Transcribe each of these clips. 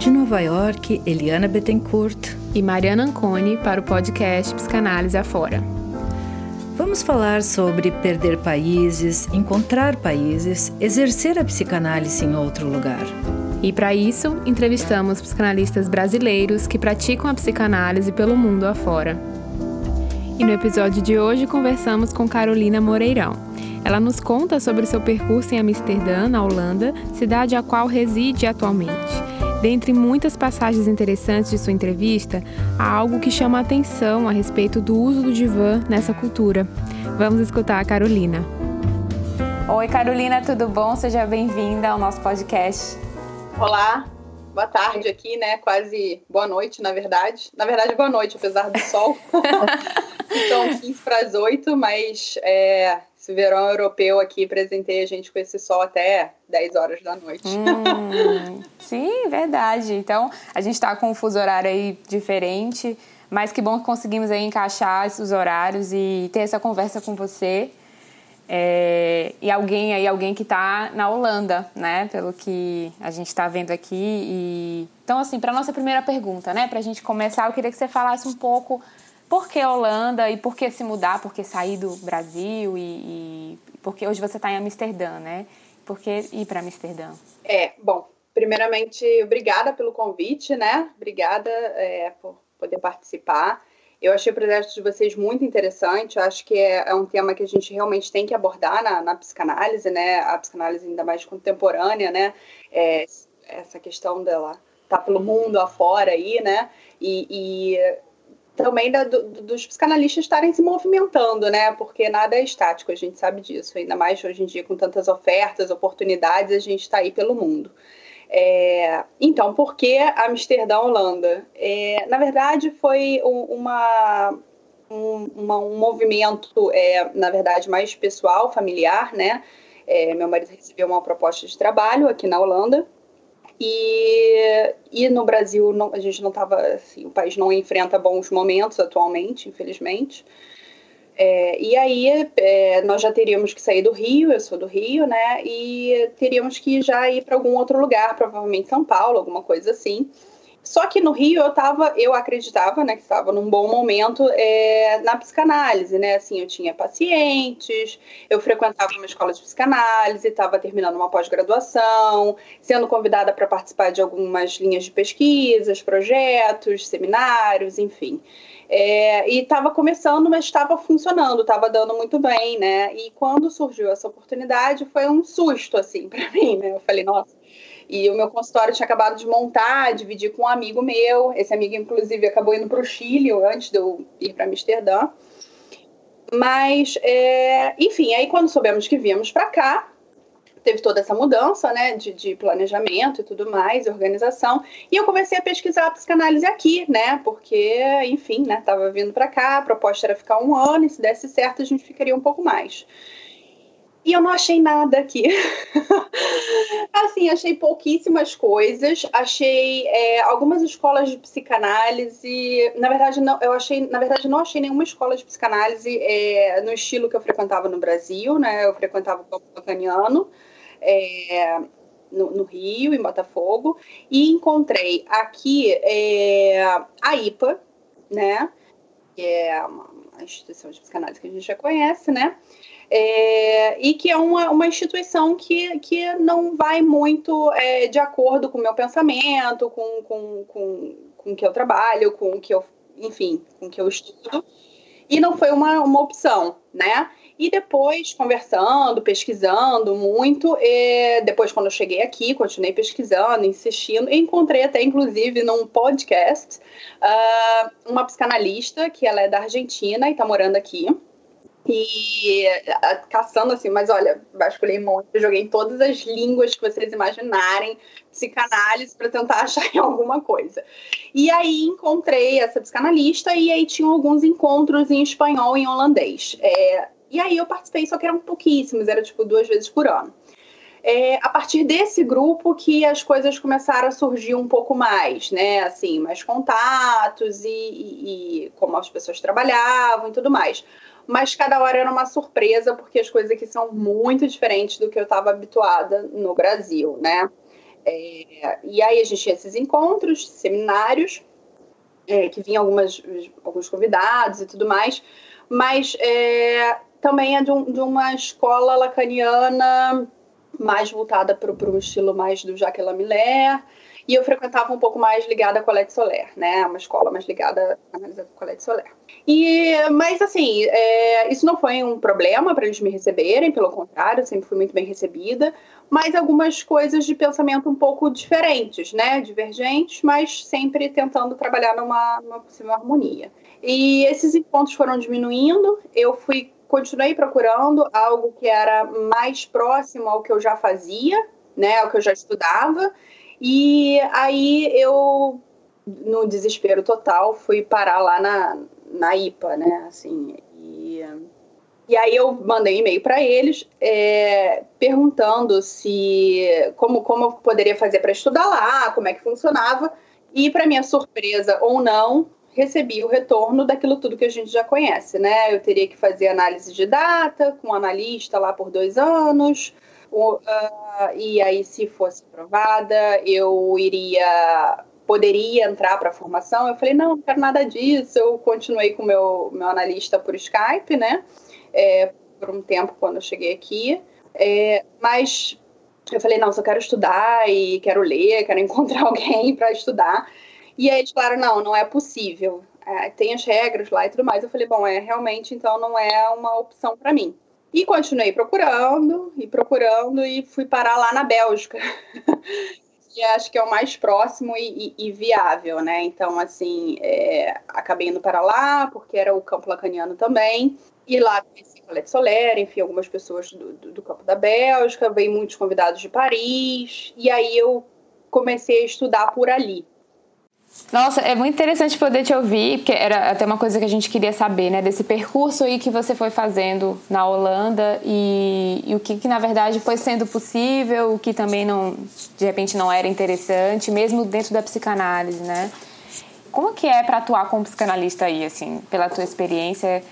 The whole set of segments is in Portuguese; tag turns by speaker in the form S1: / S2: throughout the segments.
S1: De Nova York, Eliana Bettencourt
S2: e Mariana Anconi para o podcast Psicanálise Afora.
S1: Vamos falar sobre perder países, encontrar países, exercer a psicanálise em outro lugar.
S2: E para isso, entrevistamos psicanalistas brasileiros que praticam a psicanálise pelo mundo afora. E no episódio de hoje conversamos com Carolina Moreirão. Ela nos conta sobre seu percurso em Amsterdã, na Holanda, cidade a qual reside atualmente. Dentre muitas passagens interessantes de sua entrevista, há algo que chama a atenção a respeito do uso do divã nessa cultura. Vamos escutar a Carolina. Oi, Carolina, tudo bom? Seja bem-vinda ao nosso podcast.
S3: Olá, boa tarde aqui, né? Quase boa noite, na verdade. Na verdade, boa noite, apesar do sol. São 15 para as 8, mas é, esse verão europeu aqui presentei a gente com esse sol até 10 horas da noite.
S2: Hum, sim, verdade. Então, a gente está com um fuso horário aí diferente, mas que bom que conseguimos aí encaixar esses horários e ter essa conversa com você. É, e alguém aí, alguém que está na Holanda, né? Pelo que a gente está vendo aqui. E... Então, assim, para nossa primeira pergunta, né? Para a gente começar, eu queria que você falasse um pouco por que Holanda e por que se mudar, por que sair do Brasil e, e porque hoje você está em Amsterdã, né? Por que ir para Amsterdã?
S3: É, bom, primeiramente, obrigada pelo convite, né? Obrigada é, por poder participar. Eu achei o projeto de vocês muito interessante. Eu acho que é, é, um tema que a gente realmente tem que abordar na, na psicanálise, né? A psicanálise ainda mais contemporânea, né? É, essa questão dela tá pelo mundo afora aí, né? E, e também da, do, dos psicanalistas estarem se movimentando, né? Porque nada é estático, a gente sabe disso. Ainda mais hoje em dia, com tantas ofertas, oportunidades, a gente está aí pelo mundo. É, então, por que Amsterdã, Holanda? É, na verdade, foi uma, um, uma, um movimento, é, na verdade, mais pessoal, familiar, né? É, meu marido recebeu uma proposta de trabalho aqui na Holanda e, e no Brasil não, a gente não estava, assim, o país não enfrenta bons momentos atualmente, infelizmente. É, e aí é, nós já teríamos que sair do Rio, eu sou do Rio, né? E teríamos que já ir para algum outro lugar, provavelmente São Paulo, alguma coisa assim. Só que no Rio eu tava, eu acreditava, né, que estava num bom momento é, na psicanálise, né? Assim, eu tinha pacientes, eu frequentava uma escola de psicanálise, estava terminando uma pós-graduação, sendo convidada para participar de algumas linhas de pesquisas, projetos, seminários, enfim. É, e estava começando, mas estava funcionando, estava dando muito bem, né? E quando surgiu essa oportunidade, foi um susto, assim, para mim, né? Eu falei, nossa e o meu consultório tinha acabado de montar, dividir com um amigo meu. Esse amigo, inclusive, acabou indo para o Chile antes de eu ir para Amsterdã. Mas, é, enfim, aí quando soubemos que viemos para cá, teve toda essa mudança, né, de, de, planejamento e tudo mais, organização, e eu comecei a pesquisar a psicanálise aqui, né, porque, enfim, né, tava vindo para cá, a proposta era ficar um ano, e se desse certo a gente ficaria um pouco mais. E eu não achei nada aqui. assim, achei pouquíssimas coisas. Achei é, algumas escolas de psicanálise. Na verdade, não, eu achei, na verdade, não achei nenhuma escola de psicanálise é, no estilo que eu frequentava no Brasil, né? Eu frequentava o campo bacaniano. É, no, no, Rio, em Botafogo, e encontrei aqui é, a IPA, né? Que é uma instituição de psicanálise que a gente já conhece, né? É, e que é uma, uma instituição que, que não vai muito é, de acordo com o meu pensamento, com, com, com, com o que eu trabalho, com o que eu, enfim, com o que eu estudo, e não foi uma, uma opção, né? E depois, conversando, pesquisando muito, é, depois, quando eu cheguei aqui, continuei pesquisando, insistindo, encontrei até, inclusive, num podcast, uh, uma psicanalista, que ela é da Argentina e está morando aqui, e caçando assim, mas olha, vasculhei muito, joguei todas as línguas que vocês imaginarem, psicanálise para tentar achar em alguma coisa. E aí encontrei essa psicanalista e aí tinham alguns encontros em espanhol e em holandês. É, e aí eu participei, só que eram pouquíssimos, era tipo duas vezes por ano. É, a partir desse grupo que as coisas começaram a surgir um pouco mais, né? Assim, mais contatos e, e, e como as pessoas trabalhavam e tudo mais mas cada hora era uma surpresa, porque as coisas aqui são muito diferentes do que eu estava habituada no Brasil, né? É, e aí a gente tinha esses encontros, seminários, é, que vinham algumas, alguns convidados e tudo mais, mas é, também é de, um, de, uma escola lacaniana mais voltada para um estilo mais do Jacques Lamillère, e eu frequentava um pouco mais ligada à Colette Soler, né? Uma escola mais ligada à análise da Colette Soler. E, mas, assim, é, isso não foi um problema para eles me receberem, pelo contrário, sempre fui muito bem recebida, mas algumas coisas de pensamento um pouco diferentes, né? Divergentes, mas sempre tentando trabalhar numa, numa possível harmonia. E esses encontros foram diminuindo, eu fui continuei procurando algo que era mais próximo ao que eu já fazia, né, ao que eu já estudava, e aí eu, no desespero total, fui parar lá na, na IPA, né? Assim, e, e aí eu mandei um e-mail para eles é, perguntando se como, como eu poderia fazer para estudar lá, como é que funcionava. E, para minha surpresa ou não, recebi o retorno daquilo tudo que a gente já conhece, né? Eu teria que fazer análise de data com um analista lá por dois anos, Uh, e aí, se fosse aprovada, eu iria poderia entrar para a formação. Eu falei, não, não quero nada disso. Eu continuei com o meu, meu analista por Skype, né? É, por um tempo quando eu cheguei aqui. É, mas eu falei, não, só quero estudar e quero ler, quero encontrar alguém para estudar. E aí eles falaram, não, não é possível. É, tem as regras lá e tudo mais. Eu falei, bom, é realmente, então não é uma opção para mim. E continuei procurando e procurando e fui parar lá na Bélgica. que acho que é o mais próximo e, e, e viável, né? Então, assim, é, acabei indo para lá, porque era o campo lacaniano também. E lá conheci Colette Soler, enfim, algumas pessoas do, do, do campo da Bélgica, veio muitos convidados de Paris. E aí eu comecei a estudar por ali.
S2: Nossa, é muito interessante poder te ouvir, porque era até uma coisa que a gente queria saber, né? Desse percurso aí que você foi fazendo na Holanda e, e o que, que, na verdade, foi sendo possível, o que também, não, de repente, não era interessante, mesmo dentro da psicanálise, né? Como que é para atuar como psicanalista aí, assim, pela tua experiência?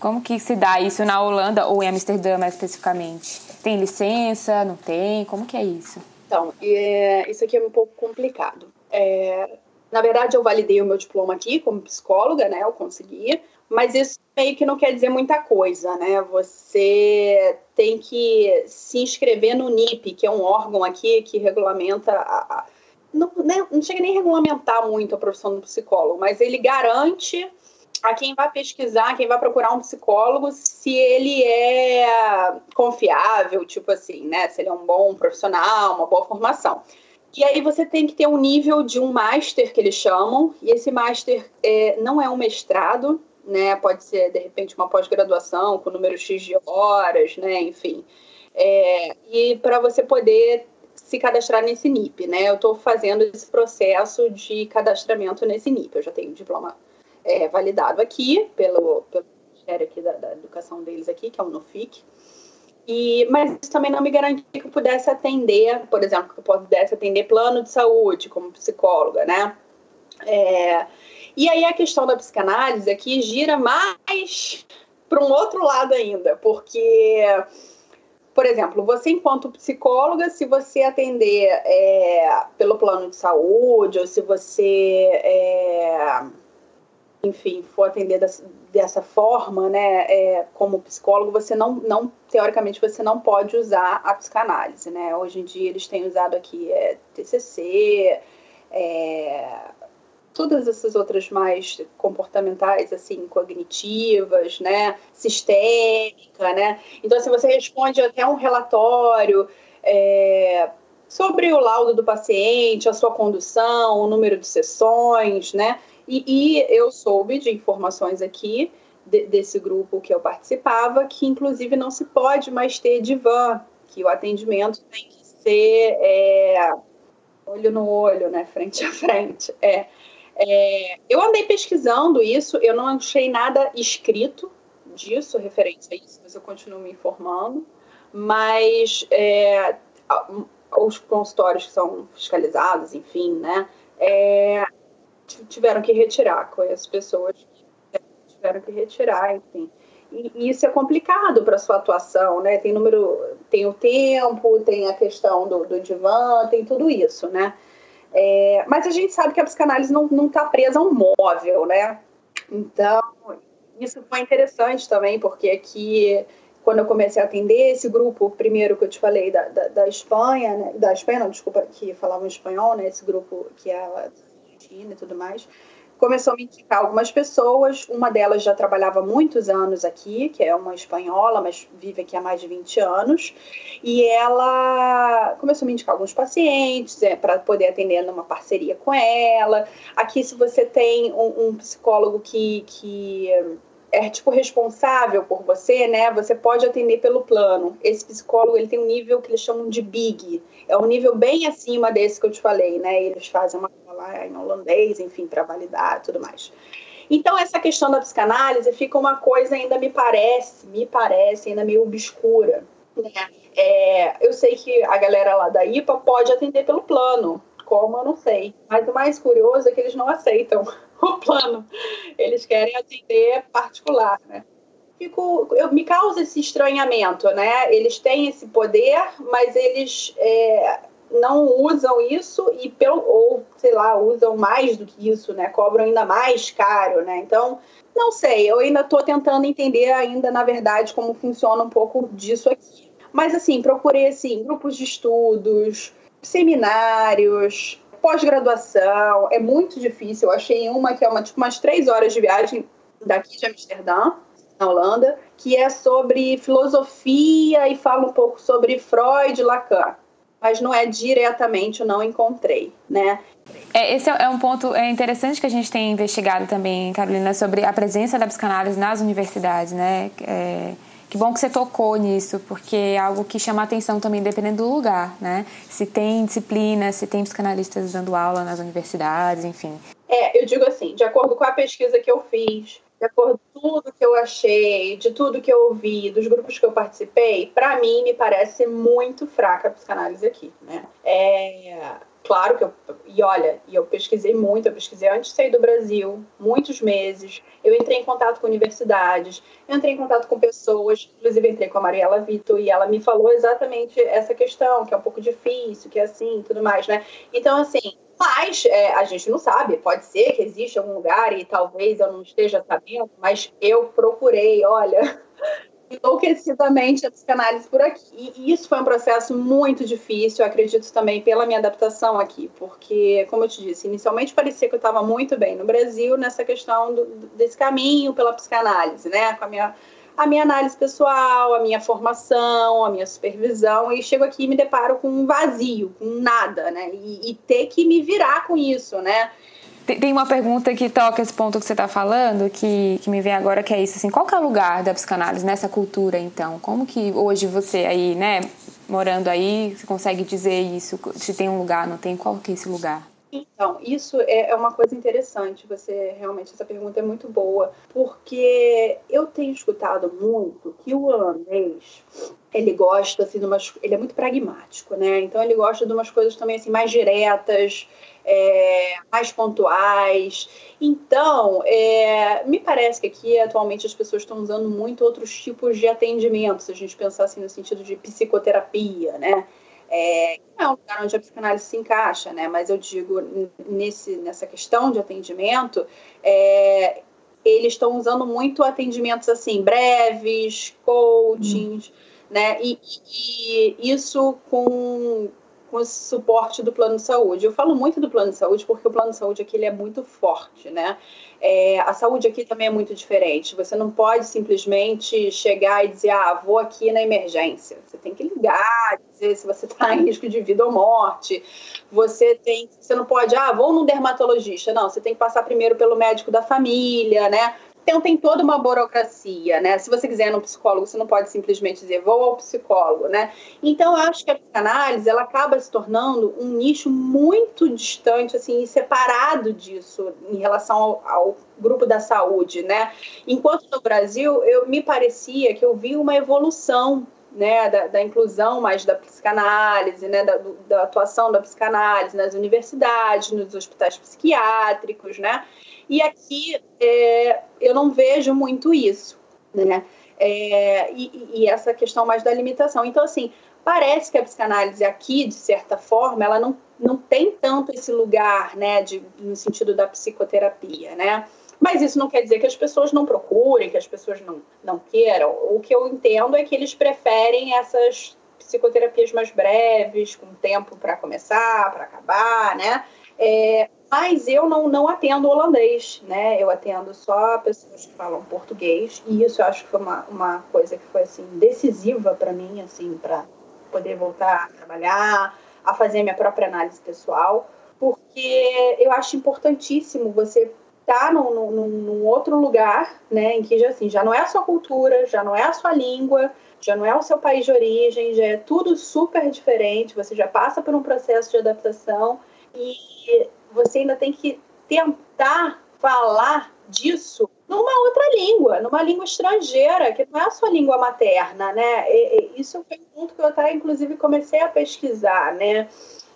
S2: Como que se dá isso na Holanda ou em Amsterdã, mais especificamente? Tem licença? Não tem? Como que é isso?
S3: Então, é, isso aqui é um pouco complicado. É, na verdade, eu validei o meu diploma aqui como psicóloga, né? Eu consegui, mas isso meio que não quer dizer muita coisa, né? Você tem que se inscrever no NIP, que é um órgão aqui que regulamenta a, não, né, não chega nem a regulamentar muito a profissão do psicólogo, mas ele garante a quem vai pesquisar, quem vai procurar um psicólogo, se ele é confiável, tipo assim, né? Se ele é um bom profissional, uma boa formação. E aí você tem que ter um nível de um master que eles chamam, e esse master é, não é um mestrado, né? Pode ser de repente uma pós-graduação com número X de horas, né? Enfim. É, e para você poder se cadastrar nesse NIP, né? Eu estou fazendo esse processo de cadastramento nesse NIP. Eu já tenho o diploma é, validado aqui pelo, pelo Ministério aqui da, da Educação deles aqui, que é o NUFIC. E, mas isso também não me garantia que eu pudesse atender, por exemplo, que eu pudesse atender plano de saúde como psicóloga, né? É, e aí a questão da psicanálise aqui gira mais para um outro lado ainda, porque, por exemplo, você enquanto psicóloga, se você atender é, pelo plano de saúde, ou se você é, enfim, for atender dessa, forma, né, é, como psicólogo, você não, não, teoricamente, você não pode usar a psicanálise, né? Hoje em dia eles têm usado aqui é, TCC, é, todas essas outras mais comportamentais, assim, cognitivas, né, sistêmica, né? Então, se você responde até um relatório é, sobre o laudo do paciente, a sua condução, o número de sessões, né? E, e eu soube de informações aqui de, desse grupo que eu participava, que inclusive não se pode mais ter divã, que o atendimento tem que ser é, olho no olho, né, frente a frente. É, é, eu andei pesquisando isso, eu não achei nada escrito disso, referente a isso, mas eu continuo me informando. Mas é, os consultórios que são fiscalizados, enfim, né, é, tiveram que retirar, conheço pessoas que tiveram que retirar, enfim. E, e isso é complicado para sua atuação, né? Tem número, tem o tempo, tem a questão do, do divã, tem tudo isso, né? É, mas a gente sabe que a psicanálise não está presa a um móvel, né? Então, isso foi interessante também, porque aqui, quando eu comecei a atender esse grupo, primeiro que eu te falei da, da, da Espanha, né? da Espanha, não, desculpa, que falavam espanhol, né? Esse grupo que é E tudo mais, começou a me indicar algumas pessoas. Uma delas já trabalhava muitos anos aqui, que é uma espanhola, mas vive aqui há mais de 20 anos. E ela começou a me indicar alguns pacientes é, para poder atender numa parceria com ela. Aqui, se você tem um, um psicólogo que, que é tipo responsável por você, né? Você pode atender pelo plano. Esse psicólogo ele tem um nível que eles chamam de big, é um nível bem acima desse que eu te falei, né? Eles fazem uma lá em holandês, enfim, para validar, tudo mais. Então essa questão da psicanálise fica uma coisa ainda me parece, me parece ainda meio obscura. Né? É, eu sei que a galera lá da IPA pode atender pelo plano, como eu não sei. Mas o mais curioso é que eles não aceitam o plano. Eles querem atender particular, né? Fico, eu, me causa esse estranhamento, né? Eles têm esse poder, mas eles é, não usam isso e pelo, ou sei lá usam mais do que isso, né? Cobram ainda mais caro, né? Então não sei, eu ainda estou tentando entender ainda na verdade como funciona um pouco disso aqui. Mas assim procurei assim grupos de estudos, seminários, pós-graduação, é muito difícil. Eu achei uma que é uma, tipo, umas três horas de viagem daqui de Amsterdã, na Holanda, que é sobre filosofia e fala um pouco sobre Freud e Lacan. Mas não é diretamente, eu não encontrei, né?
S2: É, esse é um ponto é interessante que a gente tem investigado também, Carolina, sobre a presença da psicanálise nas universidades, né? É que bom que você tocou nisso, porque é algo que chama atenção também dependendo do lugar, né? Se tem disciplina, se tem psicanalistas dando aula nas universidades, enfim.
S3: É, eu digo assim, de acordo com a pesquisa que eu fiz, de acordo com tudo que eu achei, de tudo que eu ouvi, dos grupos que eu participei, para mim me parece muito fraca a psicanálise aqui, né? É, claro que eu. E olha, e eu pesquisei muito, eu pesquisei antes de sair do Brasil, muitos meses. Eu entrei em contato com universidades, entrei em contato com pessoas, inclusive entrei com a Mariela Vitor, e ela me falou exatamente essa questão, que é um pouco difícil, que é assim tudo mais, né? Então, assim, mas é, a gente não sabe, pode ser que exista algum lugar e talvez eu não esteja sabendo, mas eu procurei, olha, enlouquecidamente a psicanálise por aqui. E isso foi um processo muito difícil, acredito também pela minha adaptação aqui, porque, como eu te disse, inicialmente parecia que eu estava muito bem no Brasil nessa questão do, desse caminho pela psicanálise, né? Com a minha, a minha análise pessoal, a minha formação, a minha supervisão, e chego aqui e me deparo com um vazio, com nada, né? E, e ter que me virar com isso, né?
S2: Tem uma pergunta que toca esse ponto que você está falando, que, que me vem agora, que é isso, assim, qual que é o lugar da psicanálise nessa cultura, então? Como que hoje você aí, né, morando aí, você consegue dizer isso? Se tem um lugar, não tem? Qual que é esse lugar?
S3: Então, isso é, é uma coisa interessante. Você realmente essa pergunta é muito boa, porque eu tenho escutado muito que o holandês ele gosta assim de umas, ele é muito pragmático, né? Então ele gosta de umas coisas também assim mais diretas, é, mais pontuais. Então, é, me parece que aqui atualmente as pessoas estão usando muito outros tipos de atendimento, se a gente pensar assim no sentido de psicoterapia, né? É, não é um lugar onde a psicanálise se encaixa, né? Mas eu digo nesse, nessa questão de atendimento, é, eles estão usando muito atendimentos assim breves, coachings, hum. né? E, e, isso com com o suporte do plano de saúde. Eu falo muito do plano de saúde porque o plano de saúde aqui ele é muito forte, né? É, a saúde aqui também é muito diferente. Você não pode simplesmente chegar e dizer, ah, vou aqui na emergência. Você tem que ligar, dizer se você está em risco de vida ou morte. Você tem, você não pode, ah, vou no dermatologista. Não, você tem que passar primeiro pelo médico da família, né? Então tem toda uma burocracia, né? Se você quiser ir no psicólogo, você não pode simplesmente dizer vou ao psicólogo, né? Então eu acho que a psicanálise ela acaba se tornando um nicho muito distante, assim, separado disso em relação ao, ao grupo da saúde, né? Enquanto no Brasil eu me parecia que eu vi uma evolução né, da, da, inclusão mais da psicanálise, né, da, da, atuação da psicanálise nas universidades, nos hospitais psiquiátricos, né, e aqui é, eu não vejo muito isso. né? É, e, e, essa questão mais da limitação. Então, assim, parece que a psicanálise aqui, de certa forma, ela não, não tem tanto esse lugar, né, de, no sentido da psicoterapia, né? Mas isso não quer dizer que as pessoas não procurem, que as pessoas não, não queiram. O que eu entendo é que eles preferem essas psicoterapias mais breves, com tempo para começar, para acabar, né? É, mas eu não, não atendo holandês, né? Eu atendo só pessoas que falam português e isso eu acho que foi uma, uma coisa que foi assim decisiva para mim, assim, para poder voltar a trabalhar, a fazer minha própria análise pessoal, porque eu acho importantíssimo você estar tá num, outro lugar, né, em que já assim já não é a sua cultura, já não é a sua língua, já não é o seu país de origem, já é tudo super diferente. Você já passa por um processo de adaptação e você ainda tem que tentar falar disso numa outra língua, numa língua estrangeira, que não é a sua língua materna, né? E, e, isso foi um ponto que eu até, inclusive, comecei a pesquisar, né?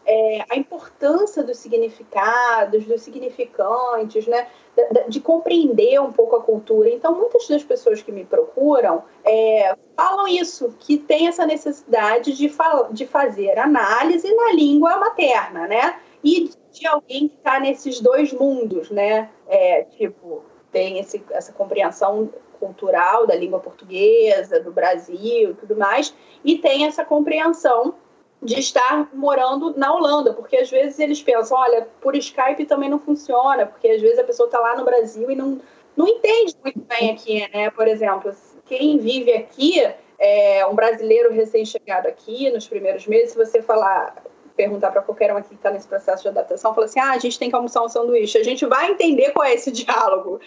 S3: É, a importância dos significados, dos significantes, né? De, de, compreender um pouco a cultura. Então, muitas das pessoas que me procuram é, falam isso, que tem essa necessidade de, de fazer análise na língua materna, né? e de alguém que está nesses dois mundos, né? É, tipo, tem esse, essa compreensão cultural da língua portuguesa, do Brasil e tudo mais, e tem essa compreensão de estar morando na Holanda, porque às vezes eles pensam, olha, por Skype também não funciona, porque às vezes a pessoa está lá no Brasil e não, não entende muito bem aqui, né? Por exemplo, quem vive aqui, é um brasileiro recém-chegado aqui, nos primeiros meses, se você falar perguntar para qualquer um aqui que está nesse processo de adaptação, fala assim: ah, a gente tem que almoçar um sanduíche. A gente vai entender qual é esse diálogo,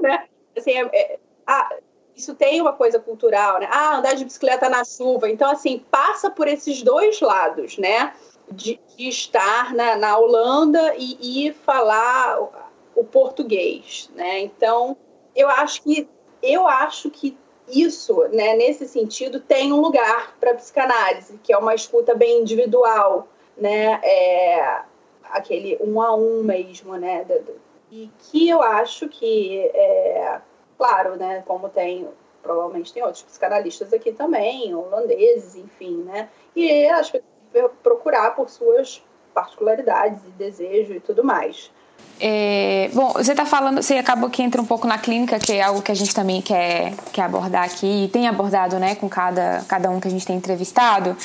S3: né? Assim, é, é, ah, isso tem uma coisa cultural, né? Ah, andar de bicicleta na chuva. Então, assim, passa por esses dois lados, né? De, de estar na, na Holanda e, e falar o, o português, né? Então, eu acho que eu acho que isso, né, nesse sentido, tem um lugar para a psicanálise, que é uma escuta bem individual, né? É, aquele um a um mesmo, né? E que eu acho que, é, claro, né? Como tem, provavelmente tem outros psicanalistas aqui também, holandeses, enfim, né? E as pessoas procurar por suas particularidades e desejo e tudo mais.
S2: É, bom, você está falando, você acabou que entra um pouco na clínica, que é algo que a gente também quer, quer abordar aqui, e tem abordado né, com cada, cada um que a gente tem entrevistado.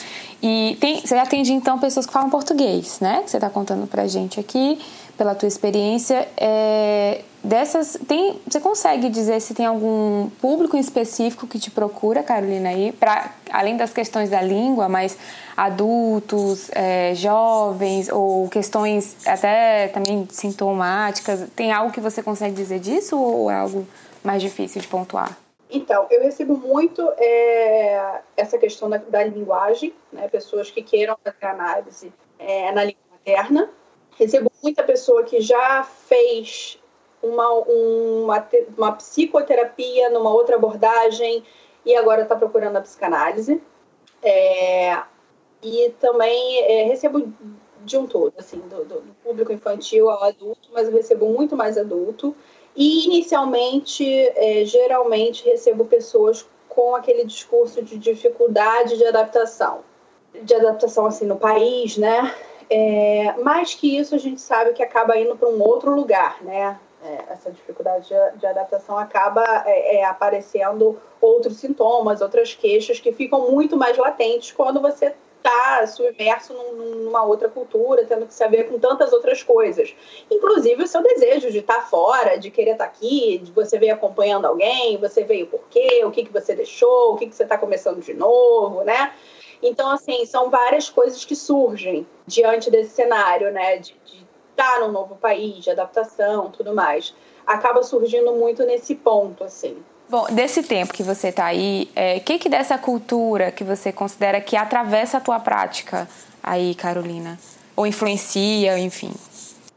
S2: E tem, você atende então pessoas que falam português, né? Que você está contando pra gente aqui, pela tua experiência. É, dessas, tem, você consegue dizer se tem algum público específico que te procura, Carolina, aí, para além das questões da língua, mas adultos, é, jovens ou questões até também sintomáticas, tem algo que você consegue dizer disso ou é algo mais difícil de pontuar?
S3: Então, eu recebo muito é, essa questão da, da, linguagem, né? pessoas que queiram fazer análise é, na língua materna. Recebo muita pessoa que já fez uma, uma, uma psicoterapia numa outra abordagem e agora está procurando a psicanálise. É, e também é, recebo de um todo, assim, do, do, público infantil ao adulto, mas eu recebo muito mais adulto. E inicialmente, é, geralmente, recebo pessoas com aquele discurso de dificuldade de adaptação, de adaptação assim no país, né? É, mais que isso, a gente sabe que acaba indo para um outro lugar, né? é, essa dificuldade de, de adaptação acaba é, é, aparecendo outros sintomas, outras queixas que ficam muito mais latentes quando você está submerso num, numa outra cultura, tendo que saber com tantas outras coisas. Inclusive o seu desejo de estar tá fora, de querer estar tá aqui, de você veio acompanhando alguém, você veio por quê, o que, que você deixou, o que, que você está começando de novo, né? Então, assim, são várias coisas que surgem diante desse cenário, né? De, estar num novo país, de adaptação, tudo mais. Acaba surgindo muito nesse ponto, assim.
S2: Bom, desse tempo que você está aí, o é, que, que dessa cultura que você considera que atravessa a tua prática aí, Carolina? Ou influencia, enfim?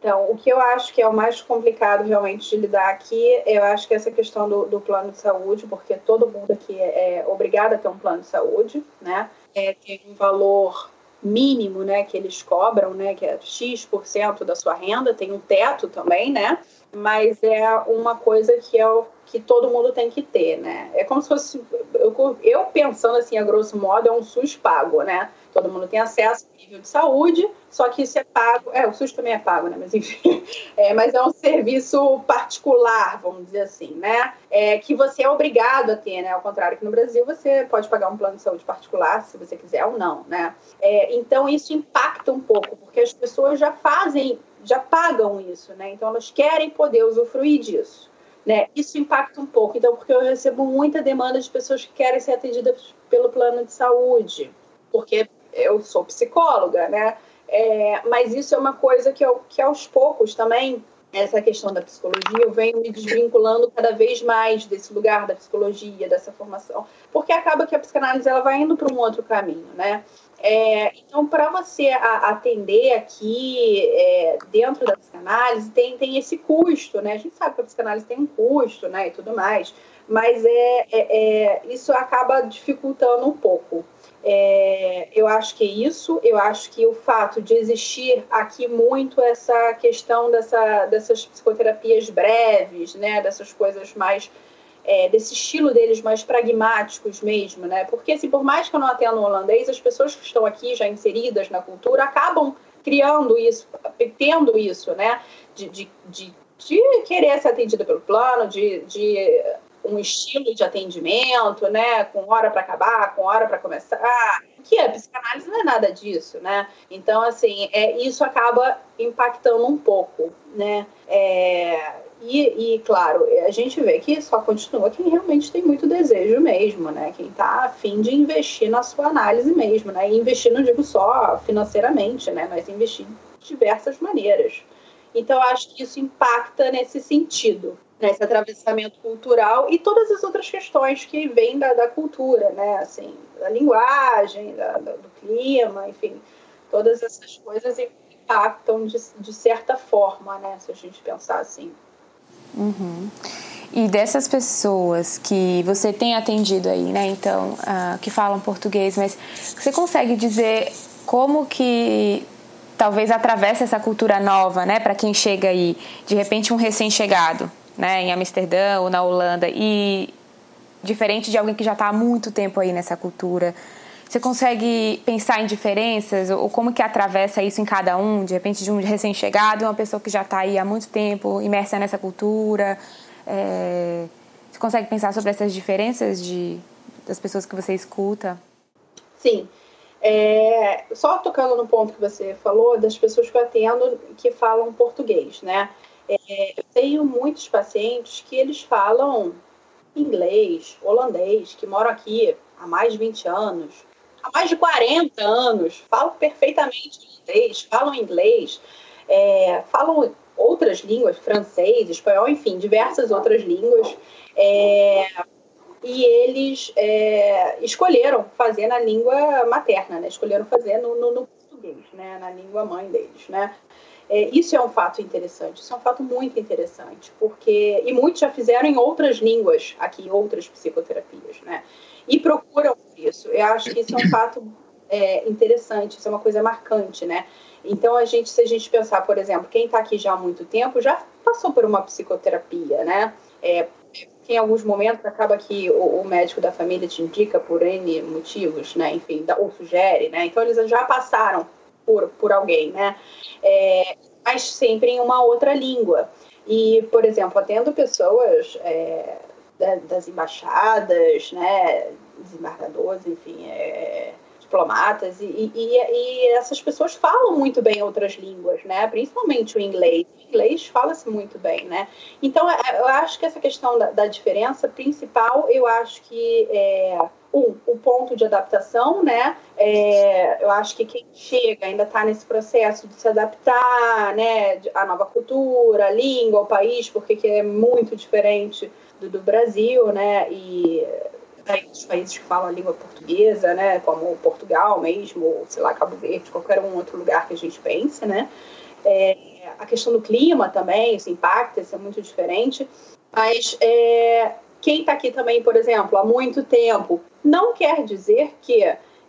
S3: Então, o que eu acho que é o mais complicado realmente de lidar aqui, eu acho que é essa questão do, do plano de saúde, porque todo mundo aqui é, é obrigado a ter um plano de saúde, né? É, tem um valor mínimo, né, que eles cobram, né, que é X% da sua renda, tem um teto também, né, mas é uma coisa que é o que todo mundo tem que ter, né? É como se fosse eu, eu pensando assim, a grosso modo, é um SUS pago, né? Todo mundo tem acesso ao nível de saúde, só que isso é pago. É, o SUS também é pago, né? Mas enfim. É, mas é um serviço particular, vamos dizer assim, né? É, que você é obrigado a ter, né? Ao contrário que no Brasil, você pode pagar um plano de saúde particular, se você quiser ou não, né? É, então isso impacta um pouco, porque as pessoas já fazem, já pagam isso, né? Então elas querem poder usufruir disso. Né? Isso impacta um pouco, então, porque eu recebo muita demanda de pessoas que querem ser atendidas pelo plano de saúde, porque eu sou psicóloga, né? É, mas isso é uma coisa que, eu, que aos poucos também, essa questão da psicologia, eu venho me desvinculando cada vez mais desse lugar da psicologia, dessa formação, porque acaba que a psicanálise ela vai indo para um outro caminho, né? É, então, para você atender aqui é, dentro da psicanálise, tem, tem esse custo, né? A gente sabe que a psicanálise tem um custo, né, e tudo mais, mas é, é, é isso acaba dificultando um pouco. É, eu acho que é isso, eu acho que o fato de existir aqui muito essa questão dessa, dessas psicoterapias breves, né, dessas coisas mais é, desse estilo deles mais pragmáticos mesmo, né? Porque, assim, por mais que eu não atenda o holandês, as pessoas que estão aqui já inseridas na cultura acabam criando isso, tendo isso, né? De, de, de, de querer ser atendida pelo plano, de, de um estilo de atendimento, né? Com hora para acabar, com hora para começar. Que a psicanálise não é nada disso, né? Então, assim, é, isso acaba impactando um pouco, né? É, e, e, claro, a gente vê que só continua quem realmente tem muito desejo mesmo, né? Quem está afim de investir na sua análise mesmo, né? E investir, não digo só financeiramente, né? Mas investir de diversas maneiras. Então, acho que isso impacta nesse sentido, nesse atravessamento cultural e todas as outras questões que vêm da, da cultura, né? Assim, da linguagem, da, da, do clima, enfim, todas essas coisas impactam de, de certa forma, né? Se a gente pensar assim.
S2: Uhum. E dessas pessoas que você tem atendido aí, né? Então, uh, que falam português, mas você consegue dizer como que talvez atravessa essa cultura nova, né? Para quem chega aí, de repente um recém-chegado, né? Em Amsterdã ou na Holanda e diferente de alguém que já está há muito tempo aí nessa cultura, você consegue pensar em diferenças ou como que atravessa isso em cada um, de repente de um recém-chegado, uma pessoa que já está aí há muito tempo, imersa nessa cultura? É... Você consegue pensar sobre essas diferenças de, das pessoas que você escuta?
S3: Sim. É, só tocando no ponto que você falou, das pessoas que eu atendo que falam português, né? É, eu tenho muitos pacientes que eles falam inglês, holandês, que moram aqui há mais de 20 anos, há mais de 40 anos, falam perfeitamente inglês, falam inglês, é, falam outras línguas, francês, espanhol, enfim, diversas outras línguas. É, e eles é, escolheram fazer na língua materna, né? escolheram fazer no, no, no português, né? na língua mãe deles. Né? É, isso é um fato interessante, isso é um fato muito interessante, porque e muitos já fizeram em outras línguas aqui, outras psicoterapias, né? E procuram isso. Eu acho que isso é um fato é, interessante, isso é uma coisa marcante, né? Então, a gente, se a gente pensar, por exemplo, quem está aqui já há muito tempo já passou por uma psicoterapia, né? É, em alguns momentos acaba que o, o, médico da família te indica por N motivos, né? Enfim, ou sugere, né? Então, eles já passaram por, por alguém, né? É, mas sempre em uma outra língua. E, por exemplo, atendo pessoas é, das embaixadas, né? desembargadores, enfim, é, diplomatas, e, e, e, essas pessoas falam muito bem outras línguas, né? Principalmente o inglês. O inglês fala-se muito bem, né? Então, é, eu acho que essa questão da, da diferença principal, eu acho que é, um, o ponto de adaptação, né? É, eu acho que quem chega ainda está nesse processo de se adaptar, né? À nova cultura, à língua, ao país, porque que é muito diferente do, do Brasil, né? E dos países que falam a língua portuguesa, né, como Portugal mesmo, ou, sei lá, Cabo Verde, qualquer um outro lugar que a gente pense, né. É, a questão do clima também, isso impacta, isso é muito diferente. Mas é, quem está aqui também, por exemplo, há muito tempo, não quer dizer que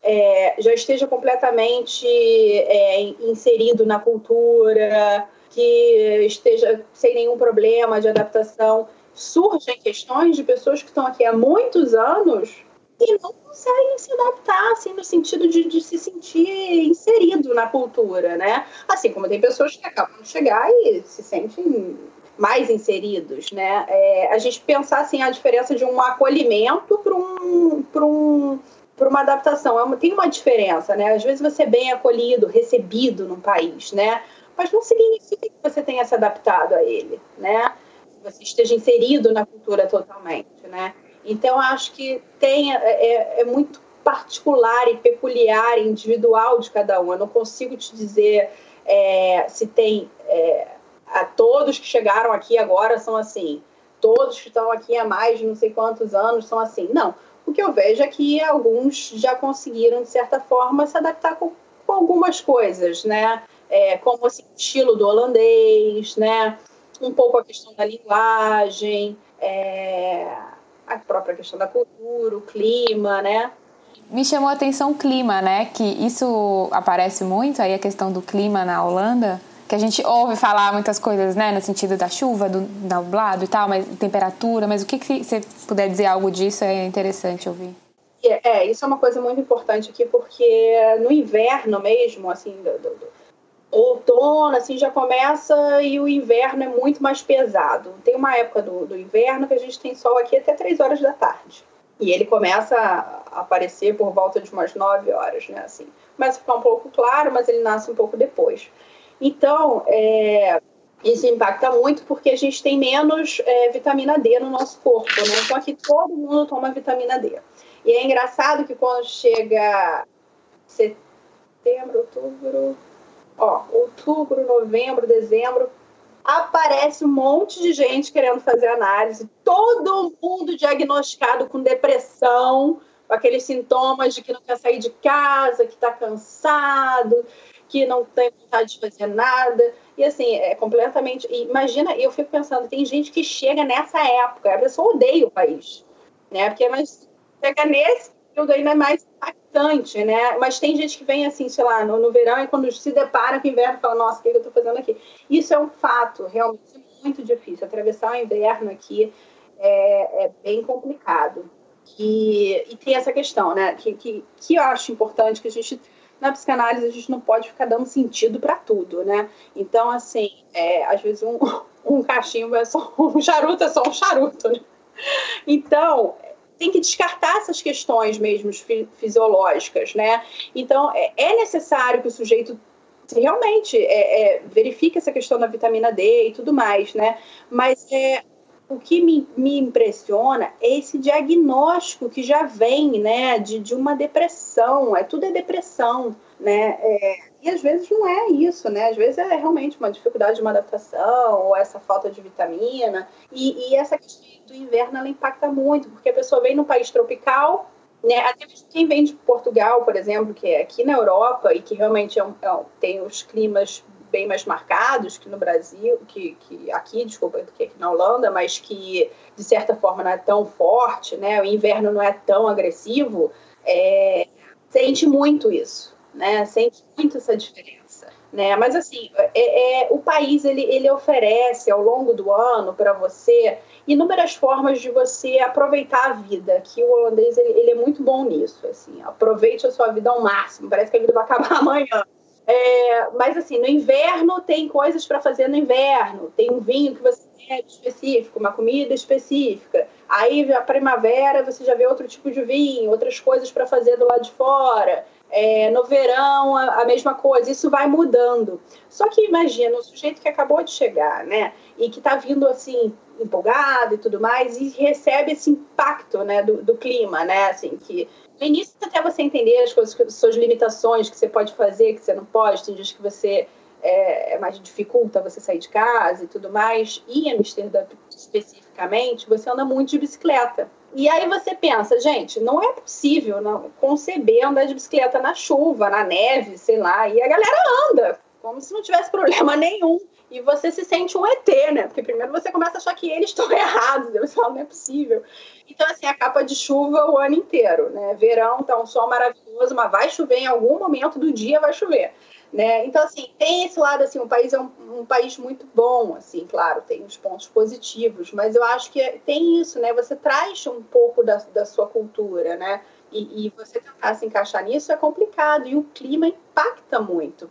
S3: é, já esteja completamente é, inserido na cultura, que esteja sem nenhum problema de adaptação. surgem questões de pessoas que estão aqui há muitos anos e não conseguem se adaptar, assim, no sentido de, de, se sentir inserido na cultura, né? Assim como tem pessoas que acabam de chegar e se sentem mais inseridos, né? É, a gente pensar, assim, a diferença de um acolhimento para um, um, uma adaptação. É uma, tem uma diferença, né? Às vezes você é bem acolhido, recebido num país, né? Mas não significa que você tenha se adaptado a ele, né? Você esteja inserido na cultura totalmente, né? Então, acho que tem, é, é, é muito particular e peculiar, individual de cada um. Eu não consigo te dizer é, se tem. É, a todos que chegaram aqui agora são assim, todos que estão aqui há mais de não sei quantos anos são assim. Não. O que eu vejo é que alguns já conseguiram, de certa forma, se adaptar com, com algumas coisas, né? É, como assim, o estilo do holandês, né? Um pouco a questão da linguagem. É, a própria questão da cultura, o clima, né?
S2: Me chamou a atenção o clima, né? Que isso aparece muito aí a questão do clima na Holanda, que a gente ouve falar muitas coisas, né, no sentido da chuva, do nublado e tal, mas temperatura, mas o que, que você puder dizer algo disso é interessante ouvir.
S3: É, é, isso é uma coisa muito importante aqui, porque no inverno mesmo, assim, do, do, do outono, assim, já começa e o inverno é muito mais pesado. Tem uma época do, do inverno que a gente tem sol aqui até 3 horas da tarde. E ele começa a aparecer por volta de umas 9 horas, né, assim. Começa a ficar um pouco claro, mas ele nasce um pouco depois. Então, é, isso impacta muito porque a gente tem menos é, vitamina D no nosso corpo, né? Então aqui todo mundo toma vitamina D. E é engraçado que quando chega setembro, outubro, ó, outubro, novembro, dezembro, aparece um monte de gente querendo fazer análise, todo mundo diagnosticado com depressão, com aqueles sintomas de que não quer sair de casa, que está cansado, que não tem vontade de fazer nada. E assim, é completamente. Imagina, eu fico pensando, tem gente que chega nessa época, a pessoa odeia o país, né? Porque mas chega nesse período ainda mais impactante, né? Mas tem gente que vem assim, sei lá, no, no verão e quando se depara com o inverno fala, nossa, o que eu estou fazendo aqui? Isso é um fato, realmente é muito difícil. Atravessar o inverno aqui é, é bem complicado. E, e tem essa questão, né? Que, que, que eu acho importante que a gente na psicanálise a gente não pode ficar dando sentido para tudo, né? Então, assim, é, às vezes um, um cachimbo é só um charuto, é só um charuto, né? Então, tem que descartar essas questões mesmo fisiológicas, né? Então, é, é necessário que o sujeito realmente é, é, verifique essa questão da vitamina D e tudo mais, né? Mas é, o que me, me impressiona é esse diagnóstico que já vem, né, de, de uma depressão, é tudo é depressão, né? É, e às vezes não é isso, né? Às vezes é realmente uma dificuldade de uma adaptação ou essa falta de vitamina. E, e essa questão do inverno ela impacta muito, porque a pessoa vem num país tropical, né? Até quem vem de Portugal, por exemplo, que é aqui na Europa e que realmente é um, é um, tem os climas bem mais marcados que no Brasil, que, que aqui, desculpa, que aqui na Holanda, mas que de certa forma não é tão forte, né? O inverno não é tão agressivo, é, sente muito isso, né? Sente muito essa diferença, né? Mas assim, é, é o país ele, ele oferece ao longo do ano para você inúmeras formas de você aproveitar a vida, que o holandês ele, ele, é muito bom nisso, assim, aproveite a sua vida ao máximo, parece que a vida vai acabar amanhã. É, mas assim, no inverno tem coisas para fazer no inverno, tem um vinho que você quer específico, uma comida específica. Aí a primavera você já vê outro tipo de vinho, outras coisas para fazer do lado de fora. É, no verão, a, a, mesma coisa, isso vai mudando. Só que imagina, o sujeito que acabou de chegar, né, e que está vindo assim, empolgado e tudo mais, e recebe esse impacto, né, do, do clima, né, assim, que no início até você entender as coisas, as suas limitações, que você pode fazer, que você não pode, tem dias que você é, é mais dificulta você sair de casa e tudo mais, e em Amsterdã especificamente, você anda muito de bicicleta. E aí você pensa, gente, não é possível não, conceber andar de bicicleta na chuva, na neve, sei lá, e a galera anda, como se não tivesse problema nenhum. E você se sente um ET, né? Porque primeiro você começa a achar que eles estão errados, você fala, não é possível. Então, assim, a capa de chuva o ano inteiro, né? Verão um sol maravilhoso, mas vai chover em algum momento do dia, vai chover. Né? Então, assim, tem esse lado, assim, o país é um, um, país muito bom, assim, claro, tem os pontos positivos, mas eu acho que tem isso, né? Você traz um pouco da, da sua cultura, né? E, e você tentar se encaixar nisso é complicado, e o clima impacta muito.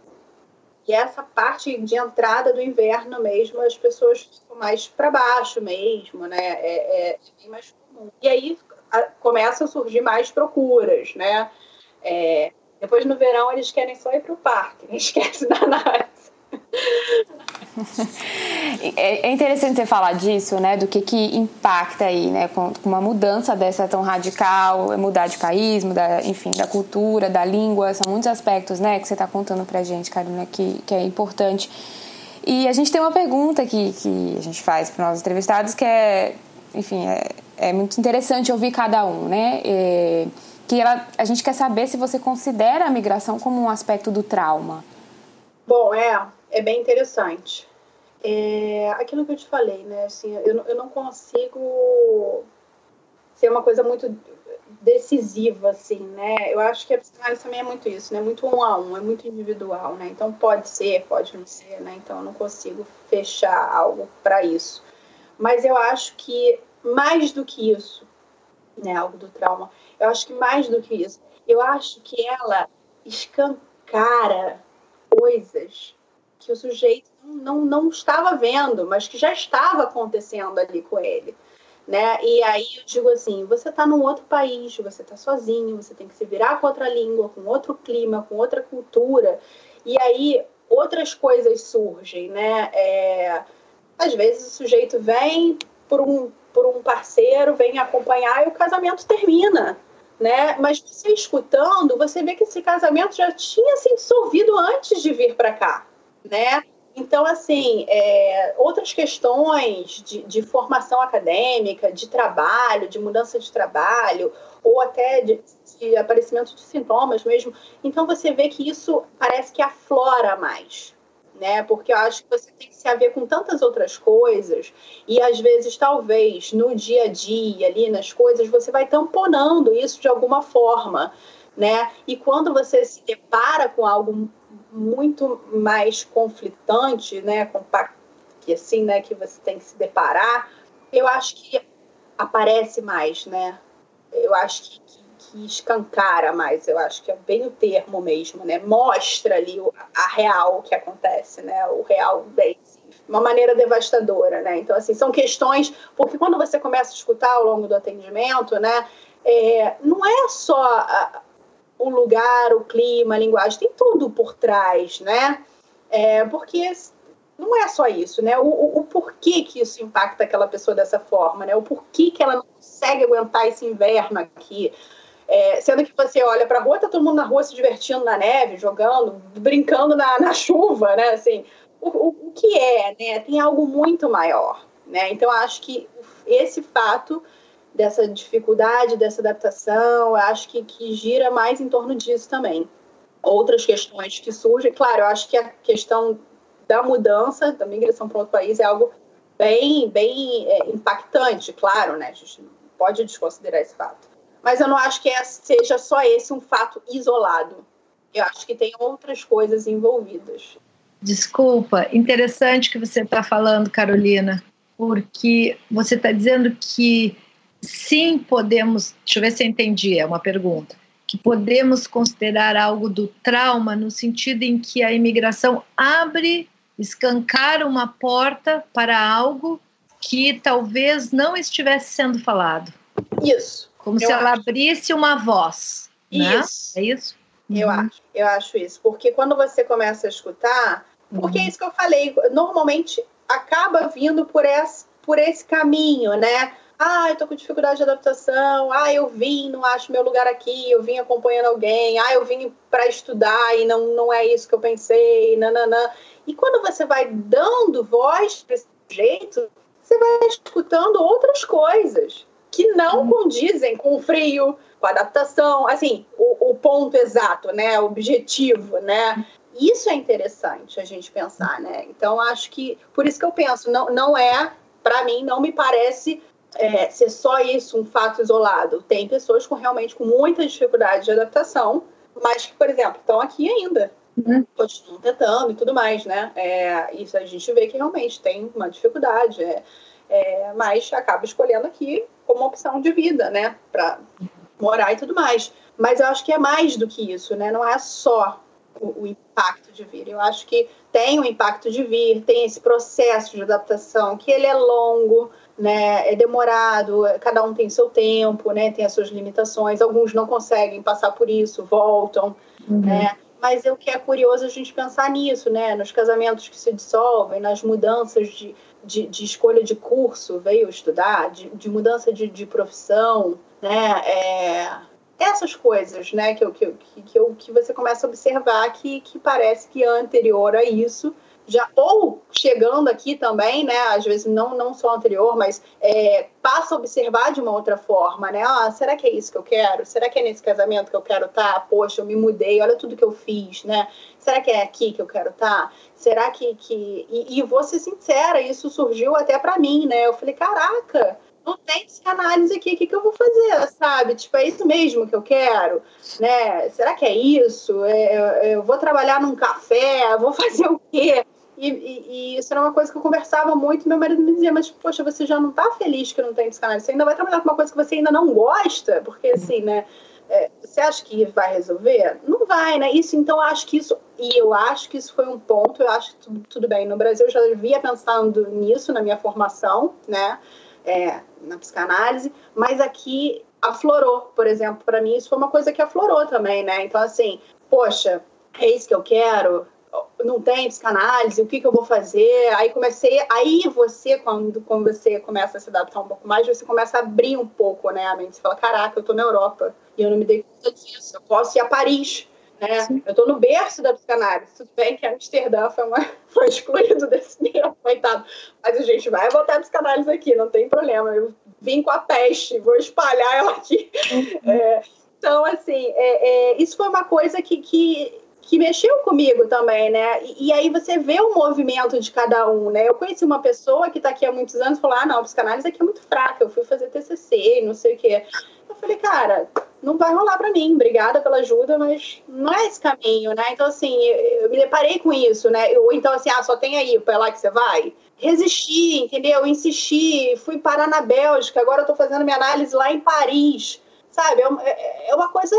S3: E essa parte de entrada do inverno mesmo, as pessoas ficam mais para baixo mesmo, né? É, é, bem mais comum. E aí a, começam a surgir mais procuras, né? É, depois no verão eles querem só ir para o parque, não esquece da nave.
S2: É, é interessante você falar disso, né? Do que, que impacta aí, né? Com uma mudança dessa tão radical, é mudar de país, mudar, enfim, da cultura, da língua, são muitos aspectos, né? Que você está contando pra gente, Carolina, que, que é importante. E a gente tem uma pergunta que, que a gente faz para nós entrevistados que é, enfim, é, é muito interessante ouvir cada um, né? É, que ela, a gente quer saber se você considera a migração como um aspecto do trauma.
S3: Bom, é, é bem interessante. É, aquilo que eu te falei, né? Assim, eu, eu não consigo ser uma coisa muito decisiva, assim, né? Eu acho que a psicanálise também é muito isso, né? Muito um a um, é muito individual, né? Então pode ser, pode não ser, né? Então eu não consigo fechar algo para isso. Mas eu acho que mais do que isso, né? Algo do trauma, eu acho que mais do que isso, eu acho que ela escancara coisas que o sujeito não, não estava vendo, mas que já estava acontecendo ali com ele. Né? E aí eu digo assim, você está num outro país, você está sozinho, você tem que se virar com outra língua, com outro clima, com outra cultura, e aí outras coisas surgem, né? É, às vezes o sujeito vem por um, por um parceiro, vem acompanhar e o casamento termina né? Mas você escutando, você vê que esse casamento já tinha se dissolvido antes de vir para cá, né? Então, assim, é, outras questões de, de, formação acadêmica, de trabalho, de mudança de trabalho, ou até de, de aparecimento de sintomas mesmo. Então, você vê que isso parece que aflora mais, né? Porque eu acho que você tem que se haver com tantas outras coisas e às vezes talvez no dia a dia ali nas coisas você vai tamponando isso de alguma forma, né? E quando você se depara com algo muito mais conflitante, né, que assim, né, que você tem que se deparar, eu acho que aparece mais, né? Eu acho que, que que escancara mais, eu acho que é bem o termo mesmo, né? Mostra ali a real que acontece, né? O real bem, uma maneira devastadora, né? Então, assim, são questões, porque quando você começa a escutar ao longo do atendimento, né? É, não é só o lugar, o clima, a linguagem, tem tudo por trás, né? É, porque não é só isso, né? O, o, o, porquê que isso impacta aquela pessoa dessa forma, né? O porquê que ela não consegue aguentar esse inverno aqui, é, sendo que você olha para a rua, tá todo mundo na rua se divertindo na neve, jogando, brincando na, na chuva, né? Assim, o, o, que é, né? Tem algo muito maior, né? Então, acho que esse fato dessa dificuldade, dessa adaptação, acho que, que gira mais em torno disso também. Outras questões que surgem, claro, eu acho que a questão da mudança, da migração para outro país é algo bem, bem é, impactante, claro, né? A gente não pode desconsiderar esse fato. Mas eu não acho que é, seja só esse um fato isolado. Eu acho que tem outras coisas envolvidas.
S1: Desculpa, interessante que você está falando, Carolina, porque você está dizendo que sim podemos. Deixa eu ver se eu entendi, é uma pergunta. Que podemos considerar algo do trauma no sentido em que a imigração abre, escancara uma porta para algo que talvez não estivesse sendo falado.
S3: Isso.
S1: Como se ela abrisse uma voz. Né? Isso. É isso?
S3: Eu uhum. acho, eu acho isso. Porque quando você começa a escutar, porque uhum. é isso que eu falei, normalmente acaba vindo por esse, por esse caminho, né? Ah, eu tô com dificuldade de adaptação. Ah, eu vim, não acho meu lugar aqui. Eu vim acompanhando alguém. Ah, eu vim para estudar e não, não é isso que eu pensei. Nananã. E quando você vai dando voz para esse jeito, você vai escutando outras coisas que não uhum. condizem com o frio, com a adaptação, assim, o, o ponto exato, né, o objetivo, né? Isso é interessante a gente pensar, né? Então acho que por isso que eu penso, não, não é, para mim, não me parece é, ser só isso um fato isolado. Tem pessoas com realmente com muita dificuldade de adaptação, mas que, por exemplo, estão aqui ainda. uhum. continuam tentando e tudo mais, né? É, isso a gente vê que realmente tem uma dificuldade, é, é, mas acaba escolhendo aqui como opção de vida, né? Para morar e tudo mais. Mas eu acho que é mais do que isso, né? Não é só o, o impacto de vir. Eu acho que tem o impacto de vir, tem esse processo de adaptação, que ele é longo, né, é demorado, cada um tem seu tempo, né, tem as suas limitações, alguns não conseguem passar por isso, voltam, uhum. né, mas é o que é curioso a gente pensar nisso, né, nos casamentos que se dissolvem, nas mudanças de, de, de escolha de curso, veio estudar, de, de mudança de, de profissão, né, é, essas coisas, né, que, que, que, que, que você começa a observar que, que parece que é anterior a isso, já ou chegando aqui também, né? Às vezes não não só anterior, mas é, passa a observar de uma outra forma, né? Ah, será que é isso que eu quero? Será que é nesse casamento que eu quero estar? Tá? Poxa, eu me mudei, olha tudo que eu fiz, né? Será que é aqui que eu quero estar? Tá? Será que que e, e vou ser sincera, isso surgiu até para mim, né? Eu falei, caraca, não tem psicanálise aqui, o que, que eu vou fazer, sabe? Tipo, é isso mesmo que eu quero, né? Será que é isso? É, eu vou trabalhar num café, vou fazer o quê? E, e, isso era uma coisa que eu conversava muito meu marido me dizia, mas, poxa, você já não tá feliz que não tem psicanálise? Você ainda vai trabalhar com uma coisa que você ainda não gosta? Porque, assim, né, é, você acha que vai resolver? Não vai, né? Isso, então, eu acho que isso, e eu acho que isso foi um ponto, eu acho que tudo, tudo bem. No Brasil, eu já via pensando nisso na minha formação, né, é, na psicanálise, mas aqui aflorou, por exemplo, para mim isso foi uma coisa que aflorou também, né? Então, assim, poxa, é isso que eu quero, não tem psicanálise, o que, que eu vou fazer? Aí comecei, aí você, quando, quando você começa a se adaptar um pouco mais, você começa a abrir um pouco, né, a mente. Você fala, caraca, eu tô na Europa e eu não me dei conta disso, eu posso ir a Paris, né? Sim. Eu tô no berço da psicanálise. Tudo bem que Amsterdã foi, uma, foi excluído desse meio, coitado. Mas a gente vai botar a psicanálise aqui, não tem problema. Eu vim com a peste, vou espalhar ela aqui. Uhum. É, então, assim, é, é, isso foi uma coisa que, que que mexeu comigo também, né? E, e, aí você vê o movimento de cada um, né? Eu conheci uma pessoa que está aqui há muitos anos e falou: ah, não, a psicanálise aqui é muito fraca, eu fui fazer TCC, não sei o quê. Eu falei, cara, não vai rolar para mim, obrigada pela ajuda, mas não é esse caminho, né? Então, assim, eu me deparei com isso, né? Ou então, assim, ah, só tem aí, para lá que você vai. Resisti, entendeu? Insisti, fui parar na Bélgica, agora eu tô fazendo minha análise lá em Paris, sabe? É, é, é uma coisa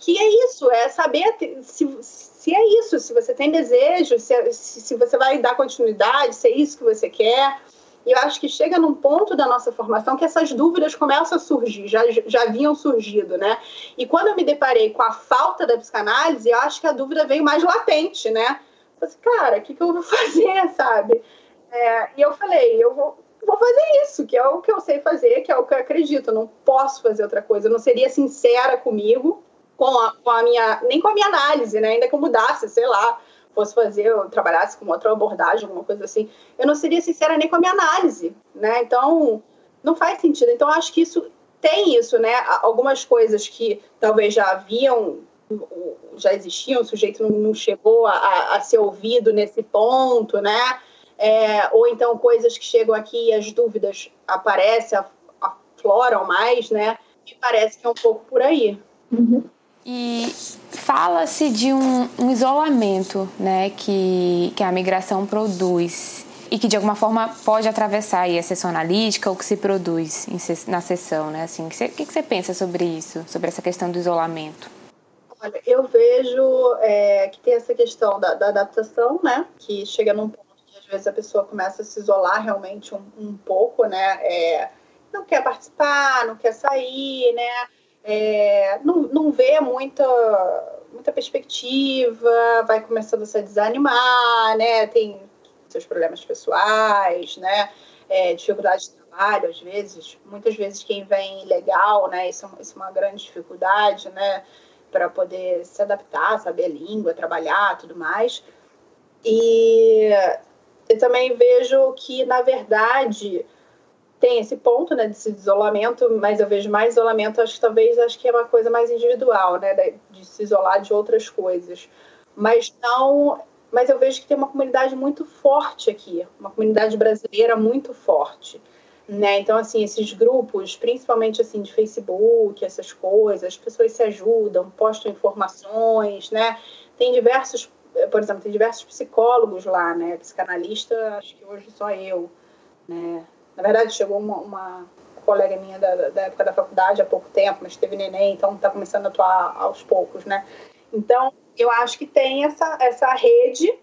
S3: que é isso, é saber se, se é isso, se você tem desejo, se, se você vai dar continuidade, se é isso que você quer. E eu acho que chega num ponto da nossa formação que essas dúvidas começam a surgir, já, já haviam surgido, né? E quando eu me deparei com a falta da psicanálise, eu acho que a dúvida veio mais latente, né? Eu falei, assim, cara, o que, que eu vou fazer, sabe? É, e eu falei, eu vou, vou fazer isso, que é o que eu sei fazer, que é o que eu acredito, eu não posso fazer outra coisa, eu não seria sincera comigo, com a, com a minha, nem com a minha análise, né? Ainda que eu mudasse, sei lá, fosse fazer, eu trabalhasse com outra abordagem, alguma coisa assim, eu não seria sincera nem com a minha análise, né? Então, não faz sentido. Então, acho que isso tem isso, né? Algumas coisas que talvez já haviam, já existiam, o sujeito não, não chegou a, a, ser ouvido nesse ponto, né? É, ou então coisas que chegam aqui e as dúvidas aparecem, afloram mais, né? Me parece que é um pouco por aí.
S2: Uhum. E fala-se de um, um, isolamento né, que, que a migração produz e que de alguma forma pode atravessar aí a sessão analítica ou que se produz em, na sessão, né? Assim, o que, que, você pensa sobre isso, sobre essa questão do isolamento?
S3: Olha, eu vejo é, que tem essa questão da, da, adaptação, né? Que chega num ponto que às vezes a pessoa começa a se isolar realmente um, um pouco, né? É, não quer participar, não quer sair, né? É, não, não vê muita, muita perspectiva, vai começando a se desanimar, né? Tem seus problemas pessoais, né? É, dificuldade de trabalho, às vezes. Muitas vezes quem vem legal, né? Isso, é isso é uma grande dificuldade, né? Para poder se adaptar, saber a língua, trabalhar, tudo mais. E eu também vejo que, na verdade, tem esse ponto, né, desse isolamento, mas eu vejo mais isolamento, acho que talvez acho que é uma coisa mais individual, né, de se isolar de outras coisas. Mas não, mas eu vejo que tem uma comunidade muito forte aqui, uma comunidade brasileira muito forte, né? Então assim, esses grupos, principalmente assim de Facebook, essas coisas, as pessoas se ajudam, postam informações, né? tem diversos, por exemplo, tem diversos psicólogos lá, né? Psicanalista, acho que hoje só eu, né? Na verdade, chegou uma, uma colega minha da, da, época da faculdade há pouco tempo, mas teve neném, então está começando a atuar aos poucos, né? Então, eu acho que tem essa, essa rede,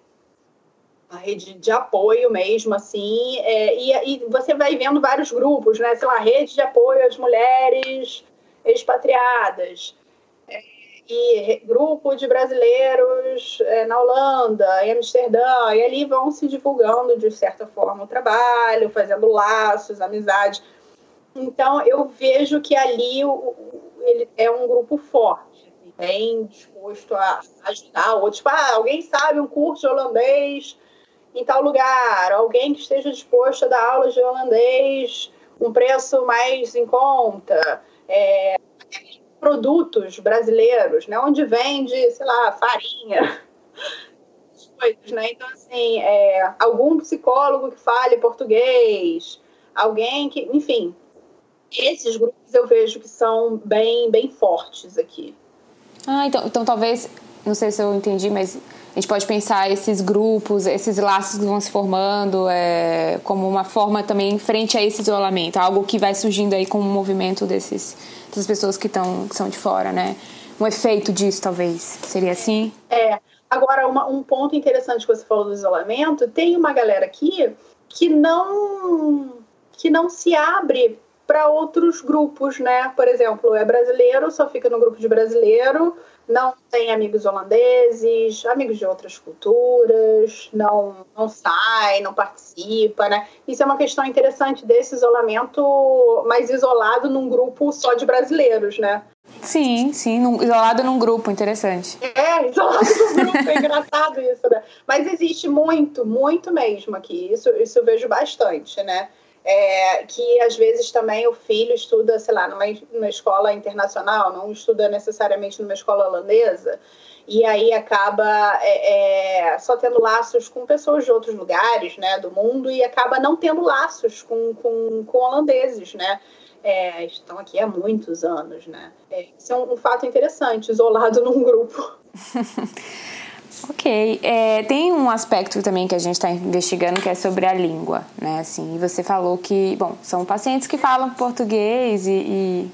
S3: a rede de apoio mesmo, assim, é, e, e, você vai vendo vários grupos, né? Sei lá, rede de apoio às mulheres expatriadas, e grupo de brasileiros é, na Holanda, em Amsterdã, e ali vão se divulgando de certa forma o trabalho, fazendo laços, amizade. Então eu vejo que ali o, ele é um grupo forte, assim, bem disposto a ajudar. Ou tipo, ah, alguém sabe um curso de holandês em tal lugar, alguém que esteja disposto a dar aulas de holandês um preço mais em conta. É, produtos brasileiros, né? Onde vende, sei lá, farinha, coisas, né? Então, assim, é, algum psicólogo que fale português, alguém que, enfim, esses grupos eu vejo que são bem, bem fortes aqui.
S2: Ah, então, então talvez, não sei se eu entendi, mas a gente pode pensar esses grupos, esses laços que vão se formando é, como uma forma também frente a esse isolamento, algo que vai surgindo aí com o movimento desses das pessoas que, estão que são de fora, né? Um efeito disso, talvez. Seria assim?
S3: É. Agora, uma, um ponto interessante que você falou do isolamento, tem uma galera aqui que não que não se abre para outros grupos, né? Por exemplo, é brasileiro, só fica no grupo de brasileiro, não tem amigos holandeses, amigos de outras culturas, não, não sai, não participa, né? Isso é uma questão interessante desse isolamento mais isolado num grupo só de brasileiros, né?
S2: Sim, sim, num, isolado num grupo, interessante.
S3: É, isolado num grupo, é engraçado isso, né? Mas existe muito, muito mesmo aqui, isso, isso eu vejo bastante, né? É, que às vezes também o filho estuda, sei lá, numa, numa escola internacional, não estuda necessariamente numa escola holandesa, e aí acaba é, é, só tendo laços com pessoas de outros lugares né, do mundo e acaba não tendo laços com, com, com holandeses, né? É, estão aqui há muitos anos, né? É, isso é um, um fato interessante, isolado num grupo.
S2: Ok. É, tem um aspecto também que a gente está investigando que é sobre a língua, né? Assim, você falou que, bom, são pacientes que falam português e, e,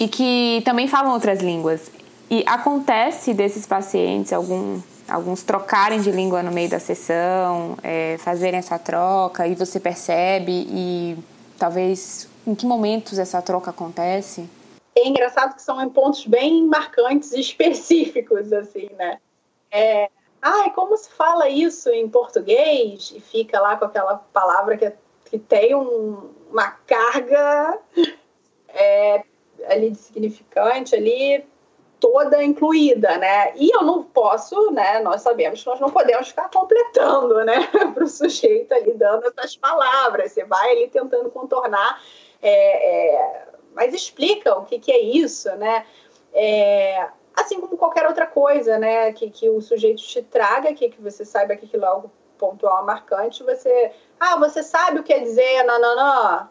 S2: e que também falam outras línguas. E acontece desses pacientes algum, alguns trocarem de língua no meio da sessão, é, fazerem essa troca e você percebe e talvez em que momentos essa troca acontece?
S3: É engraçado que são em pontos bem marcantes e específicos, assim, né? É, como se fala isso em português? E fica lá com aquela palavra que, que tem um, uma carga é, ali de significante ali toda incluída, né? E eu não posso, né? Nós sabemos que nós não podemos ficar completando, né? Para o sujeito ali dando essas palavras. Você vai ali tentando contornar, é, é, mas explica o que, que é isso, né? É, assim como qualquer outra coisa, né? Que, que o sujeito te traga, que, que você saiba que aquilo é algo pontual, marcante, você. Ah, você sabe o que quer dizer, não, não, não.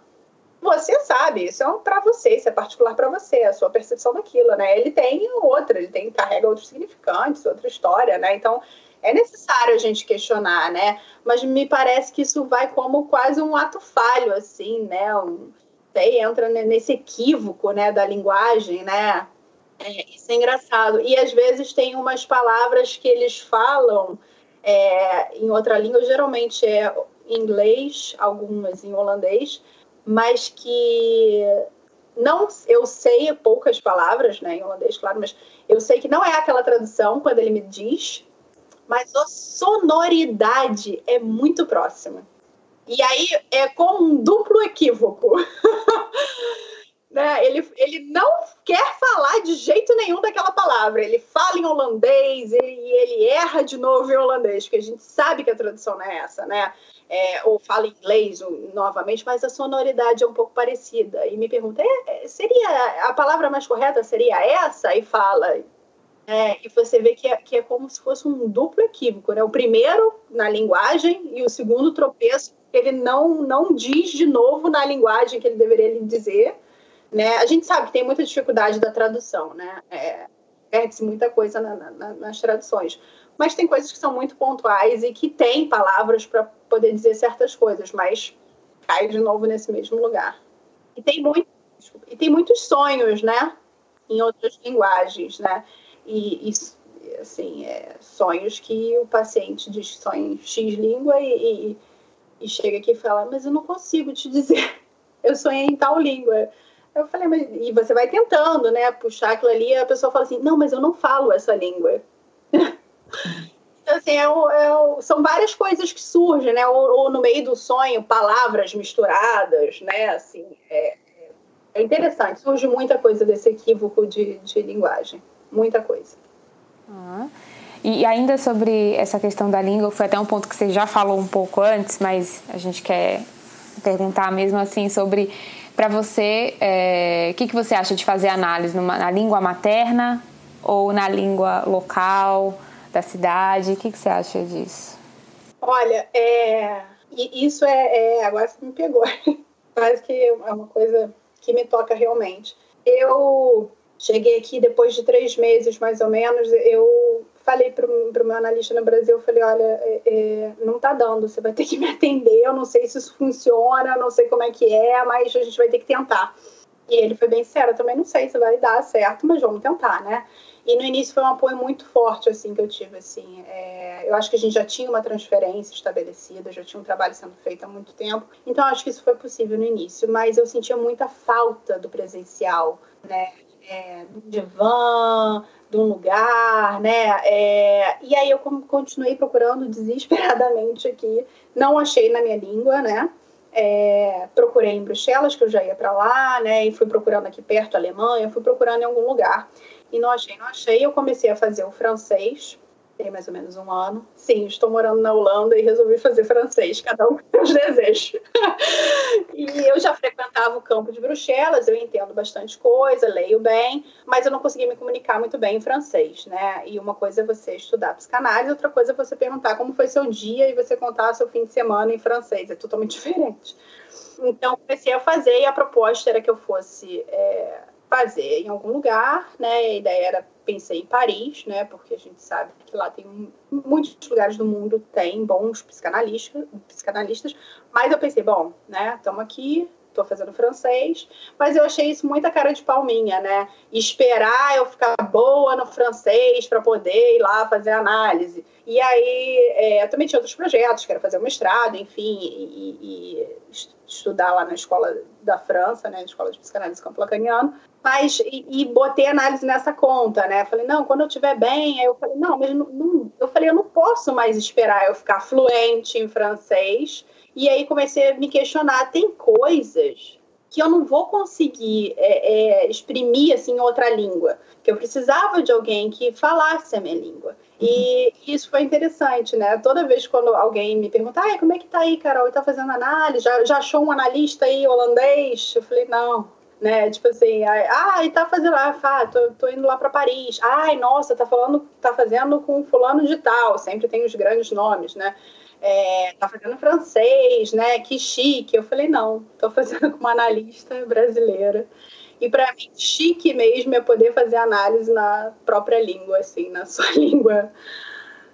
S3: Você sabe, isso é para você, isso é particular para você, a sua percepção daquilo, né? Ele tem outra, ele tem carrega outros significantes, outra história, né? Então é necessário a gente questionar, né? Mas me parece que isso vai como quase um ato falho, assim, né? Um, sei, entra nesse equívoco, né, da linguagem, né? É, isso é engraçado. E às vezes tem umas palavras que eles falam é, em outra língua, geralmente é inglês, algumas em holandês, mas que não eu sei poucas palavras, né, em holandês, claro, mas eu sei que não é aquela tradução quando ele me diz, mas a sonoridade é muito próxima. E aí é com um duplo equívoco. né? Ele, ele não quer falar de jeito nenhum daquela palavra. Ele fala em holandês e ele, ele, erra de novo em holandês, porque a gente sabe que a tradução não é essa, né? É, ou fala inglês ou, novamente, mas a sonoridade é um pouco parecida. E me pergunta, é, é seria a palavra mais correta seria essa? E fala. É, e você vê que é, que é como se fosse um duplo equívoco, né? O primeiro na linguagem e o segundo tropeço ele não não diz de novo na linguagem que ele deveria dizer né? A gente sabe que tem muita dificuldade da tradução, né? É, Perde-se muita coisa na, na, nas traduções. mas tem coisas que são muito pontuais e que tem palavras para poder dizer certas coisas, mas cai de novo nesse mesmo lugar. E tem, muito, e tem muitos sonhos, né? Em outras linguagens, né? E, e assim, é, sonhos que o paciente diz sonho em X língua e, e, e chega aqui e fala, mas eu não consigo te dizer, eu sonhei em tal língua. Eu falei, mas e você vai tentando, né, puxar aquilo ali, a pessoa fala assim, não, mas eu não falo essa língua. então, assim, é, é, são várias coisas que surgem, né, ou, ou, no meio do sonho, palavras misturadas, né, assim, é, é interessante, surge muita coisa desse equívoco de, de linguagem, muita coisa.
S2: Ah. E ainda sobre essa questão da língua, foi até um ponto que você já falou um pouco antes, mas a gente quer perguntar mesmo assim sobre para você, é, o que, que você acha de fazer análise numa, na língua materna ou na língua local da cidade? O que, que você acha disso?
S3: Olha, é, isso é, é agora você me pegou. Parece que é uma coisa que me toca realmente. Eu cheguei aqui depois de três meses, mais ou menos. Eu falei para o meu analista no Brasil, eu falei, olha, é, é, não está dando, você vai ter que me atender, eu não sei se isso funciona, não sei como é que é, mas a gente vai ter que tentar. E ele foi bem sério, também não sei se vai dar certo, mas vamos tentar, né? E no início foi um apoio muito forte, assim, que eu tive, assim. É, eu acho que a gente já tinha uma transferência estabelecida, já tinha um trabalho sendo feito há muito tempo. Então, acho que isso foi possível no início. Mas eu sentia muita falta do presencial, né? É, do divã, de um lugar, né? É, e aí eu continuei procurando desesperadamente aqui, não achei na minha língua, né? É, procurei em Bruxelas, que eu já ia para lá, né? E fui procurando aqui perto, Alemanha, fui procurando em algum lugar. E não achei, não achei. Eu comecei a fazer o francês, tem mais ou menos um ano. Sim, estou morando na Holanda e resolvi fazer francês, cada um com seus desejos. e eu já frequentava o campo de Bruxelas, eu entendo bastante coisa, leio bem, mas eu não conseguia me comunicar muito bem em francês, né? E uma coisa é você estudar psicanálise, outra coisa é você perguntar como foi seu dia e você contar seu fim de semana em francês, é totalmente diferente. Então, comecei a fazer e a proposta era que eu fosse é, fazer em algum lugar, né? A ideia era pensei em Paris, né? Porque a gente sabe que lá tem muitos lugares do mundo tem bons psicanalistas, psicanalistas. Mas eu pensei, bom, né? Estamos aqui, estou fazendo francês, mas eu achei isso muita cara de palminha, né? Esperar eu ficar boa no francês para poder ir lá fazer análise. E aí é, eu também tinha outros projetos, quero fazer um mestrado, enfim, e, e, estudar lá na escola da França, né? Escola de psicanálise campo lacaniano. Mas, e, e, botei análise nessa conta, né? Falei, não, quando eu estiver bem, aí eu falei, não, mas não, não, eu falei, eu não posso mais esperar eu ficar fluente em francês. E aí comecei a me questionar, tem coisas que eu não vou conseguir é, é, exprimir assim em outra língua, que eu precisava de alguém que falasse a minha língua. E isso foi interessante, né? Toda vez quando alguém me pergunta, ah, como é que tá aí, Carol? E tá fazendo análise? Já, já achou um analista aí holandês? Eu falei, não, né? Tipo assim, ah, e tá fazendo lá, ah, tô, tô indo lá para Paris. Ai, nossa, tá falando, tá fazendo com fulano de tal, sempre tem os grandes nomes, né? É, tá fazendo francês, né? Que chique. Eu falei, não, tô fazendo com uma analista brasileira. E para mim, chique mesmo é poder fazer análise na própria língua, assim, na sua língua.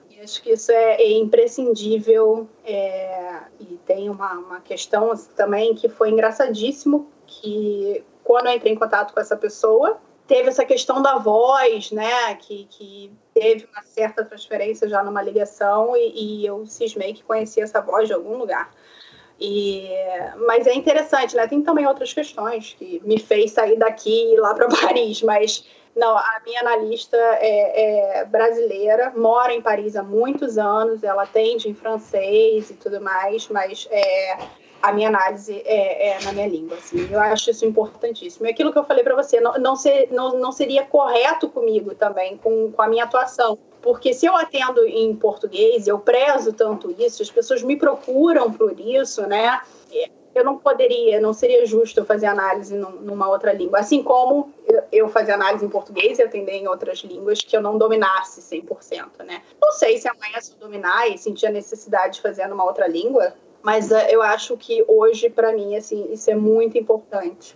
S3: E acho que isso é, é imprescindível. É, e tem uma, uma questão assim, também que foi engraçadíssimo, que quando eu entrei em contato com essa pessoa, teve essa questão da voz, né, que, que teve uma certa transferência já numa ligação e, e eu cismei que conhecia essa voz de algum lugar. E, mas é interessante, né? Tem também outras questões que me fez sair daqui e ir lá para Paris, mas não, a minha analista é, é, brasileira, mora em Paris há muitos anos, ela atende em francês e tudo mais, mas é, a minha análise é, é, na minha língua. Assim. Eu acho isso importantíssimo. E aquilo que eu falei para você, não, não, ser, não, não seria correto comigo também, com, com a minha atuação. Porque se eu atendo em português, eu prezo tanto isso, as pessoas me procuram por isso, né? Eu não poderia, não seria justo eu fazer análise numa outra língua. Assim como eu fazer análise em português e atender em outras línguas que eu não dominasse 100%, né? Não sei se amanhã se eu dominar e sentir a necessidade de fazer numa outra língua, mas uh, eu acho que hoje, para mim, assim, isso é muito importante.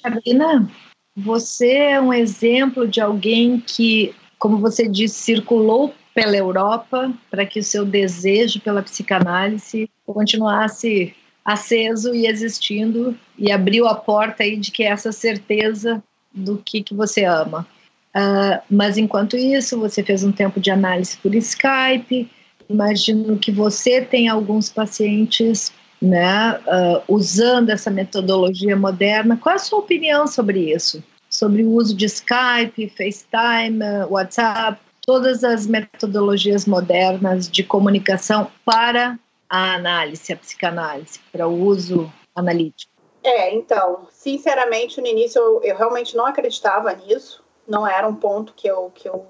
S1: Carolina, você é um exemplo de alguém que, como você disse, circulou pela Europa para que o seu desejo pela psicanálise continuasse aceso e existindo e abriu a porta aí de que essa certeza do que, que você ama. Uh, mas enquanto isso, você fez um tempo de análise por Skype. Imagino que você tem alguns pacientes né, uh, usando essa metodologia moderna. Qual é a sua opinião sobre isso? Sobre o uso de Skype, FaceTime, WhatsApp, todas as metodologias modernas de comunicação para a análise, a psicanálise, para o uso analítico?
S3: É, então, sinceramente, no início eu, eu, realmente não acreditava nisso, não era um ponto que eu, que, eu,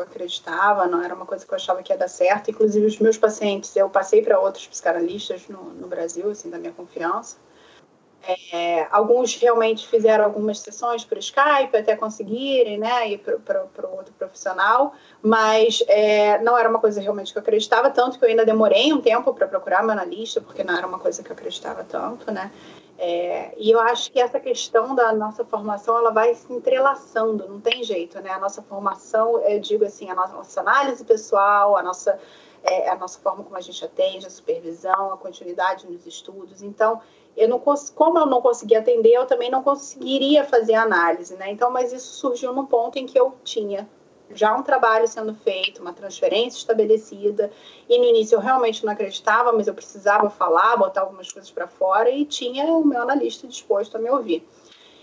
S3: acreditava, não era uma coisa que eu achava que ia dar certo. Inclusive, os meus pacientes, eu passei para outros psicanalistas no, no Brasil, assim, da minha confiança. É, alguns realmente fizeram algumas sessões por Skype até conseguirem, né, ir para outro profissional, mas é, não era uma coisa realmente que eu acreditava, tanto que eu ainda demorei um tempo para procurar meu analista, porque não era uma coisa que eu acreditava tanto, né. É, e eu acho que essa questão da nossa formação ela vai se entrelaçando, não tem jeito, né? A nossa formação, eu digo assim, a nossa análise pessoal, a nossa é, a nossa forma como a gente atende, a supervisão, a continuidade nos estudos. Então, eu não como eu não conseguia atender, eu também não conseguiria fazer análise, né? Então, mas isso surgiu num ponto em que eu tinha já um trabalho sendo feito, uma transferência estabelecida, e no início eu realmente não acreditava, mas eu precisava falar, botar algumas coisas para fora e tinha o meu analista disposto a me ouvir.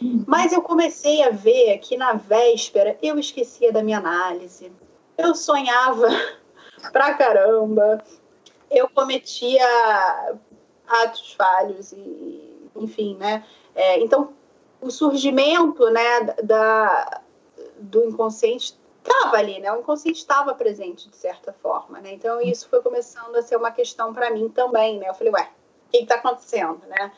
S3: Uhum. Mas eu comecei a ver que na véspera eu esquecia da minha análise. Eu sonhava pra caramba. Eu cometia atos falhos e, enfim, né? É, então, o surgimento, né, da, do inconsciente estava ali, né? O inconsciente estava presente de certa forma, né? Então, isso foi começando a ser uma questão para mim também, né? Eu falei, ué, o que está acontecendo, né?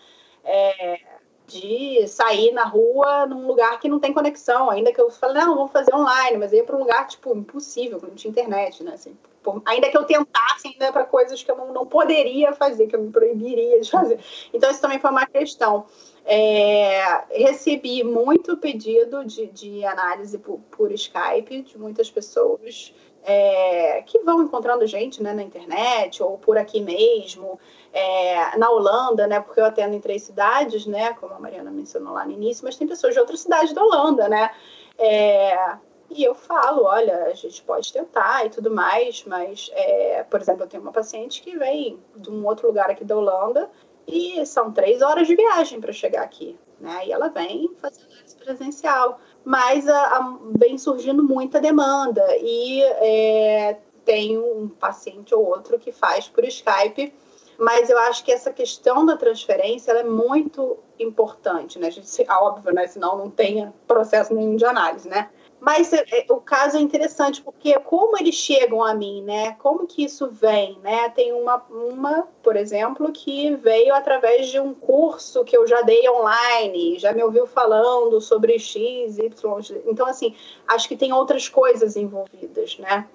S3: É, de sair na rua num lugar que não tem conexão, ainda que eu falei, não, vamos fazer online, mas ia para um lugar, tipo, impossível, não tinha internet, né? Assim, ainda que eu tentasse ainda para coisas que eu não, não poderia fazer, que eu me proibiria de fazer. Então, isso também foi uma questão. É, recebi muito pedido de, de análise por, por, Skype de muitas pessoas é, que vão encontrando gente né, na internet ou por aqui mesmo. É, na Holanda, né, porque eu atendo em três cidades, né, como a Mariana mencionou lá no início, mas tem pessoas de outras cidades da Holanda, né, é, e eu falo, olha, a gente pode tentar e tudo mais, mas, é, por exemplo, eu tenho uma paciente que vem de um outro lugar aqui da Holanda e são três horas de viagem para chegar aqui, né? E ela vem fazendo isso presencial, mas a, a, vem surgindo muita demanda e é, tem um paciente ou outro que faz por Skype, mas eu acho que essa questão da transferência é muito importante, né? A gente, óbvio, né? Senão não tem processo nenhum de análise, né? Mas é, é, o caso é interessante porque como eles chegam a mim, né? Como que isso vem, né? Tem uma, uma, por exemplo, que veio através de um curso que eu já dei online, já me ouviu falando sobre X, Y. Então, assim, acho que tem outras coisas envolvidas, né?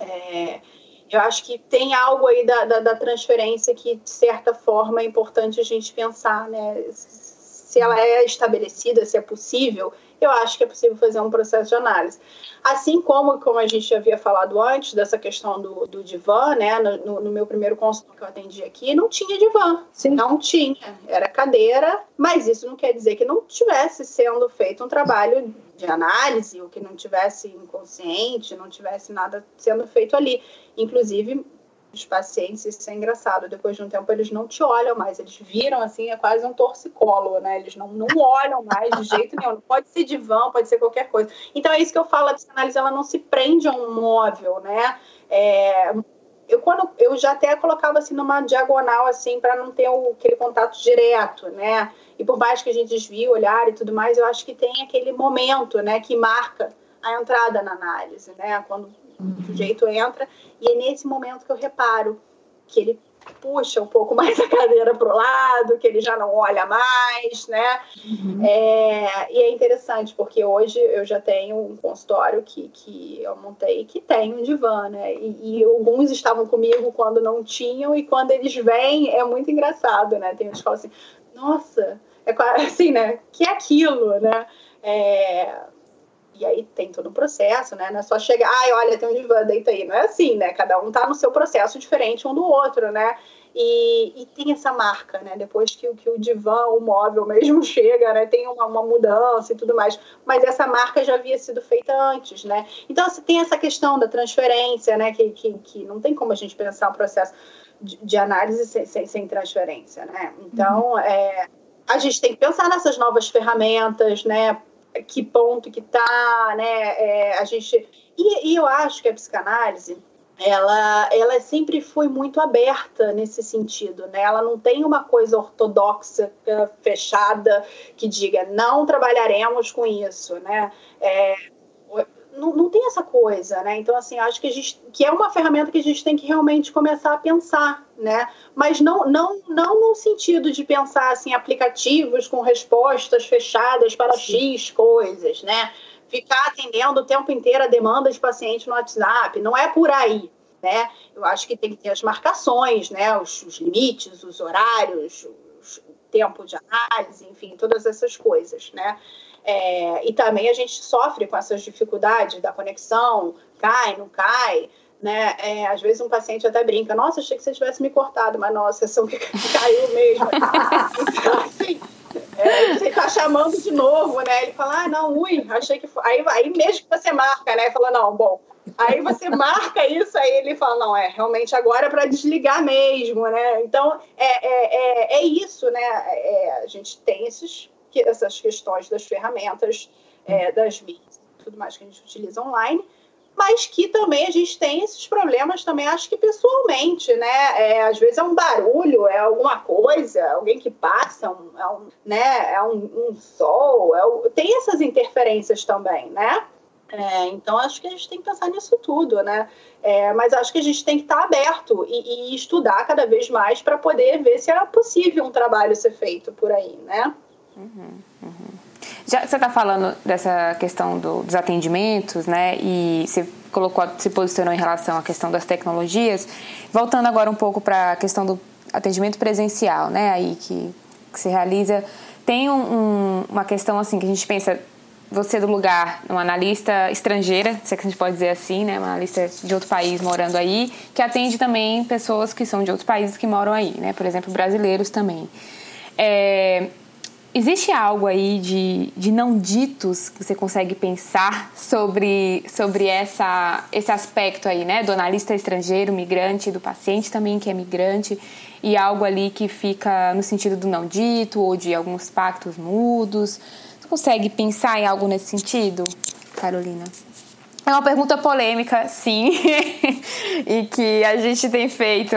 S3: É, eu acho que tem algo aí da, da, da transferência que, de certa forma, é importante a gente pensar, né? Se ela é estabelecida, se é possível eu acho que é possível fazer um processo de análise. Assim como, como a gente havia falado antes, dessa questão do, do divã, né? No, no, meu primeiro consultório que eu atendi aqui, não tinha divã. Sim. Não tinha. Era cadeira, mas isso não quer dizer que não tivesse sendo feito um trabalho de análise, ou que não tivesse inconsciente, não tivesse nada sendo feito ali. Inclusive, os pacientes, isso é engraçado, depois de um tempo eles não te olham mais, eles viram assim, é quase um torcicolo, né? Eles não, não olham mais de jeito nenhum, pode ser divã, pode ser qualquer coisa. Então é isso que eu falo, a psicanálise ela não se prende a um móvel, né? É, eu quando eu já até colocava assim numa diagonal assim para não ter o, aquele contato direto, né? E por mais que a gente desvie o olhar e tudo mais, eu acho que tem aquele momento, né, que marca a entrada na análise, né? Quando o sujeito entra, e é nesse momento que eu reparo que ele puxa um pouco mais a cadeira para o lado, que ele já não olha mais, né? Uhum. É, e é interessante, porque hoje eu já tenho um consultório que, que eu montei que tem um divã, né? E, e alguns estavam comigo quando não tinham, e quando eles vêm é muito engraçado, né? Tem uns que falam assim, nossa, é assim, né? Que é aquilo, né? É, E aí tem todo um processo, né? Não é só chegar, ai, olha, tem um divã, deita aí. Não é assim, né? Cada um tá no seu processo diferente um do outro, né? E, e, tem essa marca, né? Depois que, que o divã, o móvel mesmo chega, né? Tem uma, uma, mudança e tudo mais. Mas essa marca já havia sido feita antes, né? Então, assim, tem essa questão da transferência, né? Que, que, que não tem como a gente pensar um processo de, de análise sem, sem, sem, transferência, né? Então, uhum. é, a gente tem que pensar nessas novas ferramentas, né? Que ponto que tá, né? É, a gente... E, e eu acho que a psicanálise ela, ela sempre foi muito aberta nesse sentido, né? Ela não tem uma coisa ortodoxa fechada que diga não trabalharemos com isso, né? É, não, não tem essa coisa, né? Então, assim, acho que a gente que é uma ferramenta que a gente tem que realmente começar a pensar, né? Mas não, não, não no sentido de pensar assim aplicativos com respostas fechadas para Sim. X coisas, né? ficar atendendo o tempo inteiro a demanda de paciente no WhatsApp. Não é por aí. Né? Eu acho que tem que ter as marcações, né? os, os limites, os horários, o tempo de análise, enfim, todas essas coisas. Né? É, e também a gente sofre com essas dificuldades da conexão, cai, não cai. Né? É, às vezes um paciente até brinca, nossa, achei que você tivesse me cortado, mas nossa, sessão que caiu mesmo. então, assim, é, você tá chamando de novo, né? Ele fala, ah, não, ui, achei que foi. Aí, aí mesmo que você marca, né? Fala, não, bom. Aí você marca isso, aí ele fala, não, é, realmente agora é para desligar mesmo, né? Então, é, é, é, é isso, né? É, a gente tem esses, essas questões das ferramentas, é, das mídias, tudo mais que a gente utiliza online, mas que também a gente tem esses problemas também, acho que pessoalmente, né? É, às vezes é um barulho, é alguma coisa, alguém que passa, um, é um, né? É um, um sol, é tem essas interferências também, né? É, então acho que a gente tem que pensar nisso tudo, né? É, mas acho que a gente tem que estar aberto e, e estudar cada vez mais para poder ver se é possível um trabalho ser feito por aí, né? Uhum,
S2: uhum. Já você está falando dessa questão do, dos atendimentos, né? E você colocou, se posicionou em relação à questão das tecnologias. Voltando agora um pouco para a questão do atendimento presencial, né? Aí que, que se realiza. Tem um, um, uma questão assim que a gente pensa você do lugar, uma analista estrangeira, se é que a gente pode dizer assim, né, uma analista de outro país morando aí, que atende também pessoas que são de outros países que moram aí, né, por exemplo, brasileiros também. É, Existe algo aí de, de não ditos que você consegue pensar sobre, sobre essa, esse aspecto aí, né? Do analista estrangeiro, migrante, do paciente também que é migrante, e algo ali que fica no sentido do não dito ou de alguns pactos mudos. Você consegue pensar em algo nesse sentido, Carolina? É uma pergunta polêmica, sim, e que a gente tem feito.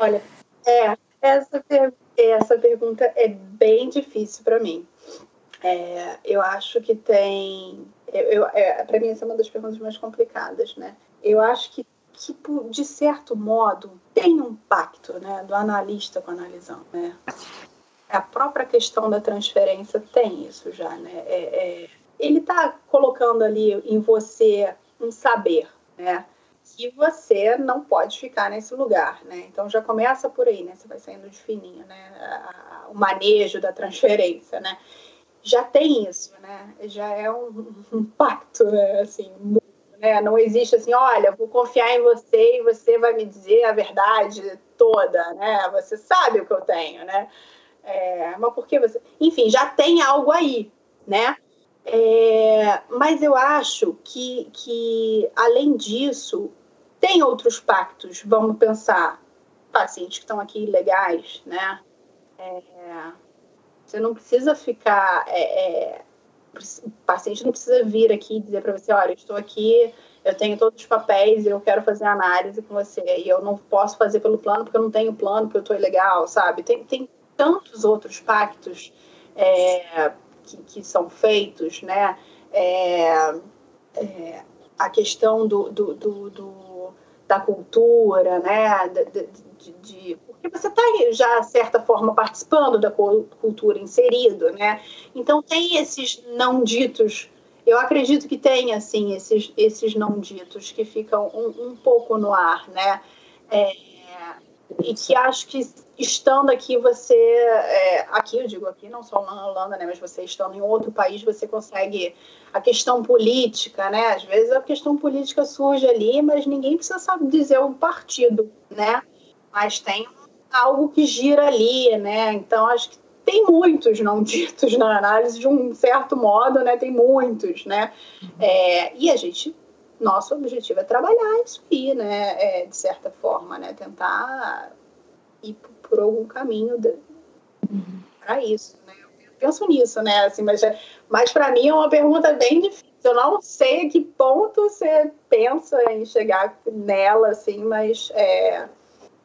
S3: Olha, é, essa pergunta essa pergunta é bem difícil para mim. É, eu acho que tem. Eu, é, para mim, essa é uma das perguntas mais complicadas, né? Eu acho que, que de certo modo, tem um pacto né, do analista com o analisão, né? A própria questão da transferência tem isso já, né? É, é, ele está colocando ali em você um saber, né? Que você não pode ficar nesse lugar, né? Então já começa por aí, né? Você vai saindo de fininho, né? O manejo da transferência, né? Já tem isso, né? Já é um, um pacto, né? Assim, né? Não existe assim, olha, vou confiar em você e você vai me dizer a verdade toda, né? Você sabe o que eu tenho, né? É, mas por que você... Enfim, já tem algo aí, né? É, mas eu acho que, que, além disso, tem outros pactos, vamos pensar, pacientes que estão aqui ilegais, né? É, você não precisa ficar. É, é, o paciente não precisa vir aqui e dizer para você: olha, estou aqui, eu tenho todos os papéis, eu quero fazer análise com você, e eu não posso fazer pelo plano porque eu não tenho plano, porque eu estou ilegal, sabe? Tem, tem tantos outros pactos é, que, que, são feitos, né? É, é, a questão do, do, do, do da cultura, né? De, de, de, porque você está já, de certa forma, participando da cultura, inserido, né? Então, tem esses não ditos. Eu acredito que tem, assim, esses, esses não ditos que ficam um, um pouco no ar, né? É, e que acho que estando aqui, você. É, aqui, eu digo aqui, não só na Holanda, né? Mas você estando em outro país, você consegue. A questão política, né? Às vezes a questão política surge ali, mas ninguém precisa saber dizer o partido, né? Mas tem algo que gira ali, né? Então, acho que tem muitos não ditos na análise, de um certo modo, né? Tem muitos, né? É, e a gente nosso objetivo é trabalhar isso aí, né? É, de certa forma, né? Tentar ir por algum caminho de, para isso, né? Eu penso nisso, né? Assim, mas mas para mim é uma pergunta bem difícil. Eu não sei a que ponto você pensa em chegar nela, assim, mas é,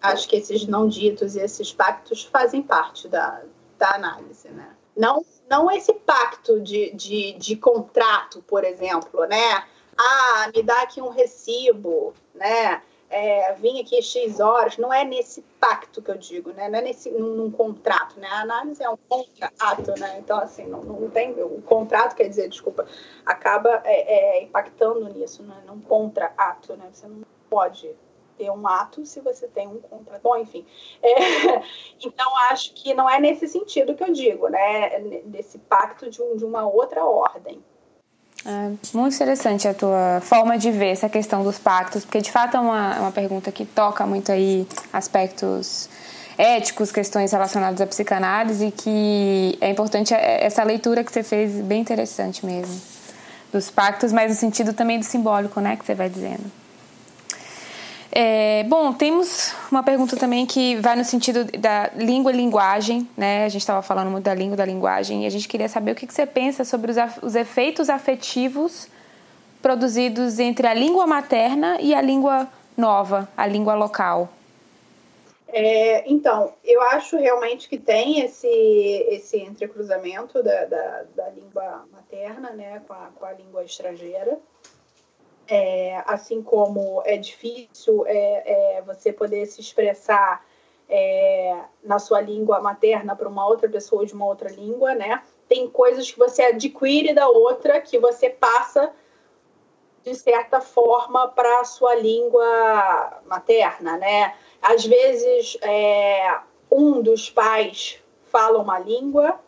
S3: acho que esses não ditos e esses pactos fazem parte da, da análise, né? Não, não esse pacto de, de, de contrato, por exemplo, né? ah, me dá aqui um recibo, né? É, vim aqui X horas, não é nesse pacto que eu digo, né? Não é nesse, num, num contrato, né? A análise é um contrato, né? Então, assim, não, não tem... O contrato, quer dizer, desculpa, acaba é, é, impactando nisso, né? Num contrato, né? Você não pode ter um ato se você tem um contrato. Bom, enfim. É, então, acho que não é nesse sentido que eu digo, né? Nesse pacto de, um, de uma outra ordem.
S2: É muito interessante a tua forma de ver essa questão dos pactos, porque de fato é uma, é uma pergunta que toca muito aí aspectos éticos, questões relacionadas à psicanálise, e que é importante é, essa leitura que você fez, bem interessante mesmo, dos pactos, mas no sentido também do simbólico, né, que você vai dizendo. É, bom, temos uma pergunta também que vai no sentido da língua e linguagem, né? A gente estava falando muito da língua e da linguagem, e a gente queria saber o que, que você pensa sobre os, os efeitos afetivos produzidos entre a língua materna e a língua nova, a língua local.
S3: É, então, eu acho realmente que tem esse, esse entrecruzamento da, da, da língua materna né, com, a, com a língua estrangeira. É, assim como é difícil é, é, você poder se expressar é, na sua língua materna para uma outra pessoa de uma outra língua, né? Tem coisas que você adquire da outra que você passa de certa forma para a sua língua materna, né? Às vezes é, um dos pais fala uma língua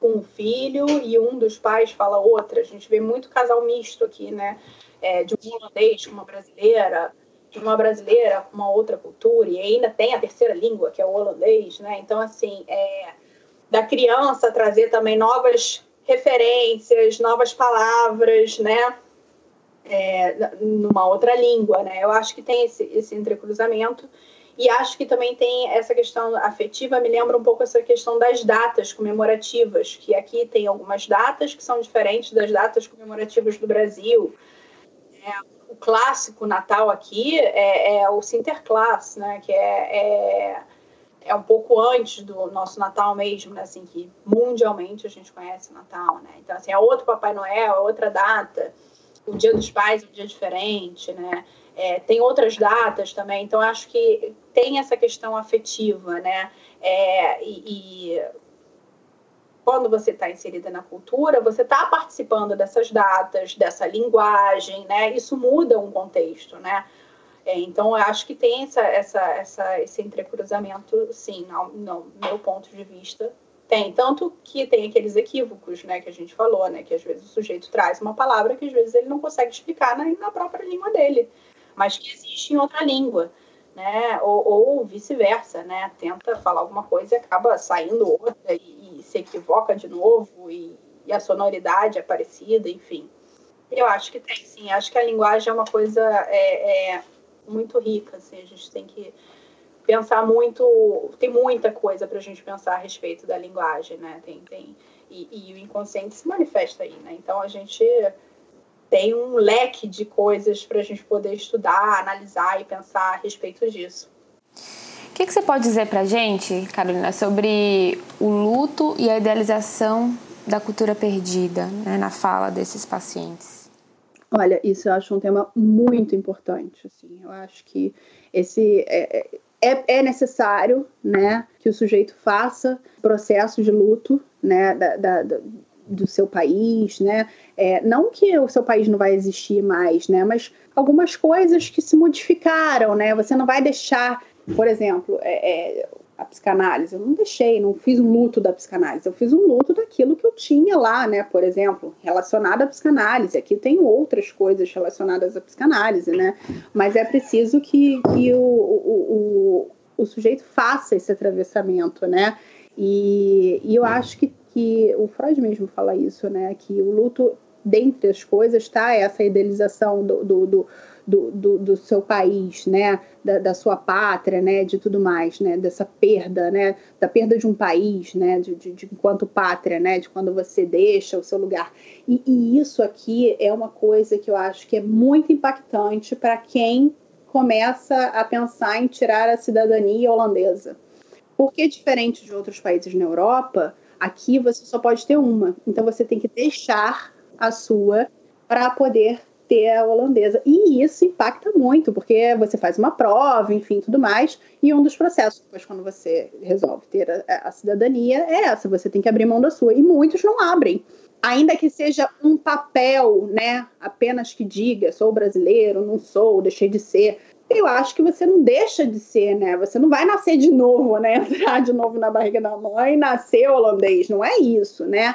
S3: com um filho e um dos pais fala outra. A gente vê muito casal misto aqui, né? É, de um holandês com uma brasileira, de uma brasileira com uma outra cultura, e ainda tem a terceira língua, que é o holandês, né? Então, assim, é, da criança trazer também novas referências, novas palavras, né? É, numa outra língua, né? Eu acho que tem esse, esse entrecruzamento e acho que também tem essa questão afetiva, me lembra um pouco essa questão das datas comemorativas, que aqui tem algumas datas que são diferentes das datas comemorativas do Brasil. É, o clássico Natal aqui é, é, o Sinterklaas, né? Que é, é, é, um pouco antes do nosso Natal mesmo, né? Assim, que mundialmente a gente conhece Natal, né? Então, assim, é outro Papai Noel, é outra data. O Dia dos Pais é um dia diferente, né? É, tem outras datas também, então acho que tem essa questão afetiva, né? É, e, e quando você está inserida na cultura, você está participando dessas datas, dessa linguagem, né? Isso muda um contexto, né? É, então, eu acho que tem essa, essa, essa, esse entrecruzamento, sim, no, no meu ponto de vista, tem. Tanto que tem aqueles equívocos, né, que a gente falou, né? Que às vezes o sujeito traz uma palavra que às vezes ele não consegue explicar na, na própria língua dele, mas que existe em outra língua. Né? Ou, ou vice-versa, né? Tenta falar alguma coisa e acaba saindo outra e, se equivoca de novo e, e a sonoridade é parecida, enfim. Eu acho que tem sim. Acho que a linguagem é uma coisa é, é muito rica. Assim, a gente tem que pensar muito. Tem muita coisa para a gente pensar a respeito da linguagem, né? Tem, tem, e, e, o inconsciente se manifesta aí, né? Então a gente tem um leque de coisas para a gente poder estudar, analisar e pensar a respeito disso.
S2: O que, que, você pode dizer para a gente, Carolina, sobre o luto e a idealização da cultura perdida né, na fala desses pacientes?
S3: Olha, isso eu acho um tema muito importante. Assim, eu acho que esse é, é, é necessário, né, que o sujeito faça processo de luto, né, da, da, da do seu país, né? É, não que o seu país não vai existir mais, né? Mas algumas coisas que se modificaram, né? Você não vai deixar por exemplo, é, é, a psicanálise. Eu não deixei, não fiz um luto da psicanálise, eu fiz um luto daquilo que eu tinha lá, né? Por exemplo, relacionado à psicanálise. Aqui tem outras coisas relacionadas à psicanálise, né? Mas é preciso que, que o, o, o, o sujeito faça esse atravessamento, né? E, e eu acho que, que o Freud mesmo fala isso, né? Que o luto, dentre as coisas, está essa idealização do, do, do do, do, do seu país, né, da, da, sua pátria, né, de tudo mais, né, dessa perda, né, da perda de um país, né, de, de, de enquanto pátria, né, de quando você deixa o seu lugar. E, e isso aqui é uma coisa que eu acho que é muito impactante para quem começa a pensar em tirar a cidadania holandesa. Porque diferente de outros países na Europa, aqui você só pode ter uma. Então você tem que deixar a sua para poder ter a holandesa. E isso impacta muito, porque você faz uma prova, enfim, tudo mais. E um dos processos, depois, quando você resolve ter a, a cidadania, é essa: você tem que abrir mão da sua. E muitos não abrem. Ainda que seja um papel, né? Apenas que diga, sou brasileiro, não sou, deixei de ser eu acho que você não deixa de ser, né? Você não vai nascer de novo, né? Entrar de novo na barriga da mãe nascer holandês, não é isso, né?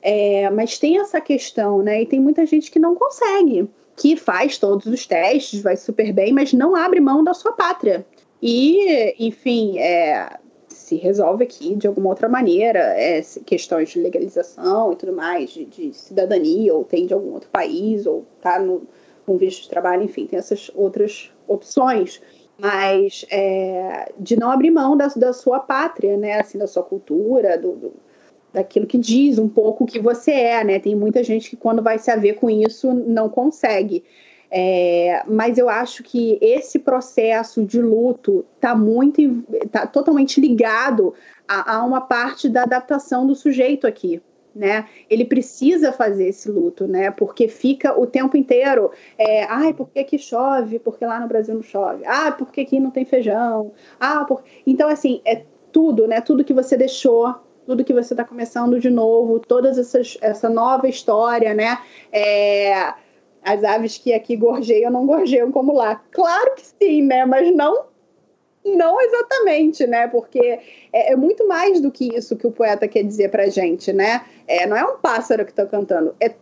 S3: É, mas tem essa questão, né? E tem muita gente que não consegue, que faz todos os testes, vai super bem, mas não abre mão da sua pátria. E, enfim, é, se resolve aqui de alguma outra maneira, é, questões de legalização e tudo mais, de, de, cidadania, ou tem de algum outro país, ou tá no, com visto de trabalho, enfim, tem essas outras opções mas é, de não abrir mão da, da sua pátria, né, assim, da sua cultura, do, do daquilo que diz um pouco o que você é, né? Tem muita gente que quando vai se haver com isso não consegue. É, mas eu acho que esse processo de luto está muito, tá totalmente ligado a, a, uma parte da adaptação do sujeito aqui. Né? Ele precisa fazer esse luto, né? Porque fica o tempo inteiro, é, ai, por que, que chove? Porque lá no Brasil não chove. Ah, porque aqui não tem feijão. Ah, por... então assim é tudo, né? Tudo que você deixou tudo que você está começando de novo, essas essa nova história, né? É, as aves que aqui gorjeiam não gorjeiam como lá. Claro que sim, né? Mas não não exatamente, né? Porque é, é, muito mais do que isso que o poeta quer dizer pra gente, né? É, não é um pássaro que está cantando, é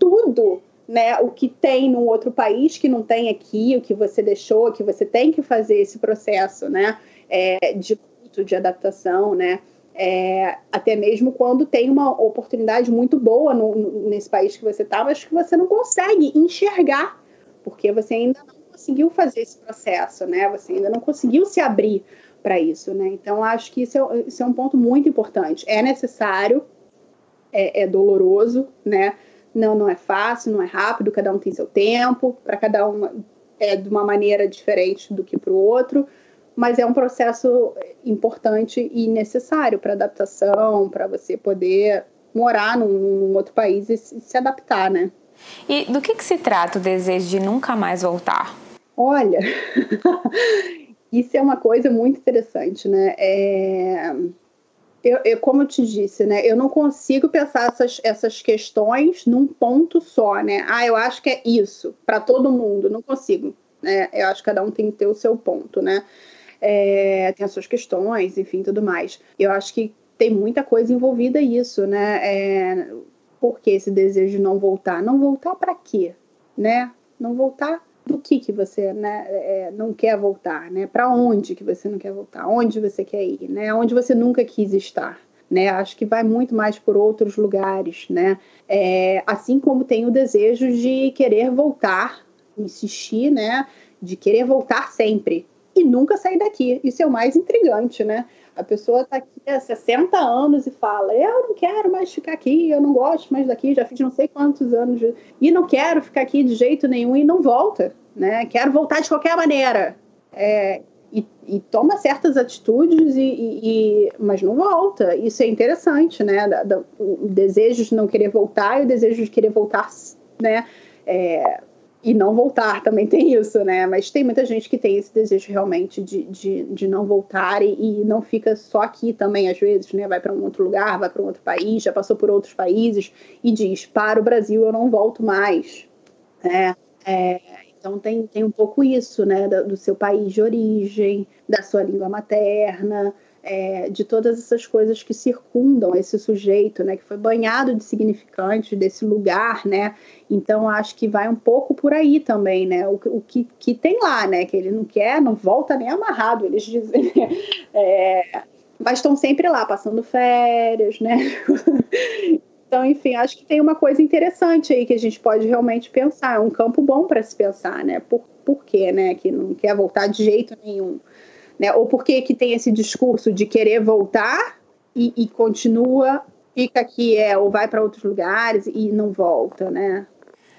S3: tudo, né? O que tem num outro país que não tem aqui, o que você deixou, que você tem que fazer esse processo, né? É, de de adaptação, né? É, até mesmo quando tem uma oportunidade muito boa no, no, nesse país que você está, mas que você não consegue enxergar, porque você ainda não conseguiu fazer esse processo, né? Você ainda não conseguiu se abrir para isso, né? Então, acho que isso é, isso é, um ponto muito importante. É necessário, é, é doloroso, né? Não, não é fácil, não é rápido, cada um tem seu tempo, para cada um é de uma maneira diferente do que para o outro, mas é um processo importante e necessário para adaptação, para você poder morar num, num, outro país e se adaptar, né?
S2: E do que, que se trata o desejo de nunca mais voltar?
S3: Olha, isso é uma coisa muito interessante, né? É... Eu, eu, como eu te disse, né? Eu não consigo pensar essas, essas questões num ponto só, né? Ah, eu acho que é isso para todo mundo. Não consigo. Né? Eu acho que cada um tem que ter o seu ponto, né? É, tem as suas questões, enfim, tudo mais. Eu acho que tem muita coisa envolvida isso, né? É, por que esse desejo de não voltar? Não voltar para quê, né? Não voltar do que que você né, é, não quer voltar, né? Para onde que você não quer voltar? Onde você quer ir, né? Onde você nunca quis estar. Né, acho que vai muito mais por outros lugares, né? É, assim como tem o desejo de querer voltar, insistir, né? De querer voltar sempre, e nunca sair daqui. Isso é o mais intrigante, né? A pessoa está aqui há 60 anos e fala: Eu não quero mais ficar aqui, eu não gosto mais daqui, já fiz não sei quantos anos de... e não quero ficar aqui de jeito nenhum e não volta, né? Quero voltar de qualquer maneira. É, e, e, toma certas atitudes, e, e, mas não volta. Isso é interessante, né? Da, da, o desejo de não querer voltar e o desejo de querer voltar, né? É, e não voltar também tem isso, né? Mas tem muita gente que tem esse desejo realmente de, de, de não voltar e, e não fica só aqui também, às vezes, né? Vai para um outro lugar, vai para um outro país, já passou por outros países e diz: para o Brasil eu não volto mais. É, é, Então tem, tem um pouco isso, né, do, do seu país de origem, da sua língua materna, é, de todas essas coisas que circundam esse sujeito, né, que foi banhado de significantes desse lugar, né, então acho que vai um pouco por aí também, né, o, o que, que tem lá, né, que ele não quer, não volta nem amarrado, eles dizem, né, é, mas estão sempre lá, passando férias, né, então, enfim, acho que tem uma coisa interessante aí que a gente pode realmente pensar, é um campo bom para se pensar, né, por, por quê, né, que não quer voltar de jeito nenhum, né? Ou por que, que tem esse discurso de querer voltar e, e continua, fica aqui, é, ou vai para outros lugares e não volta, né?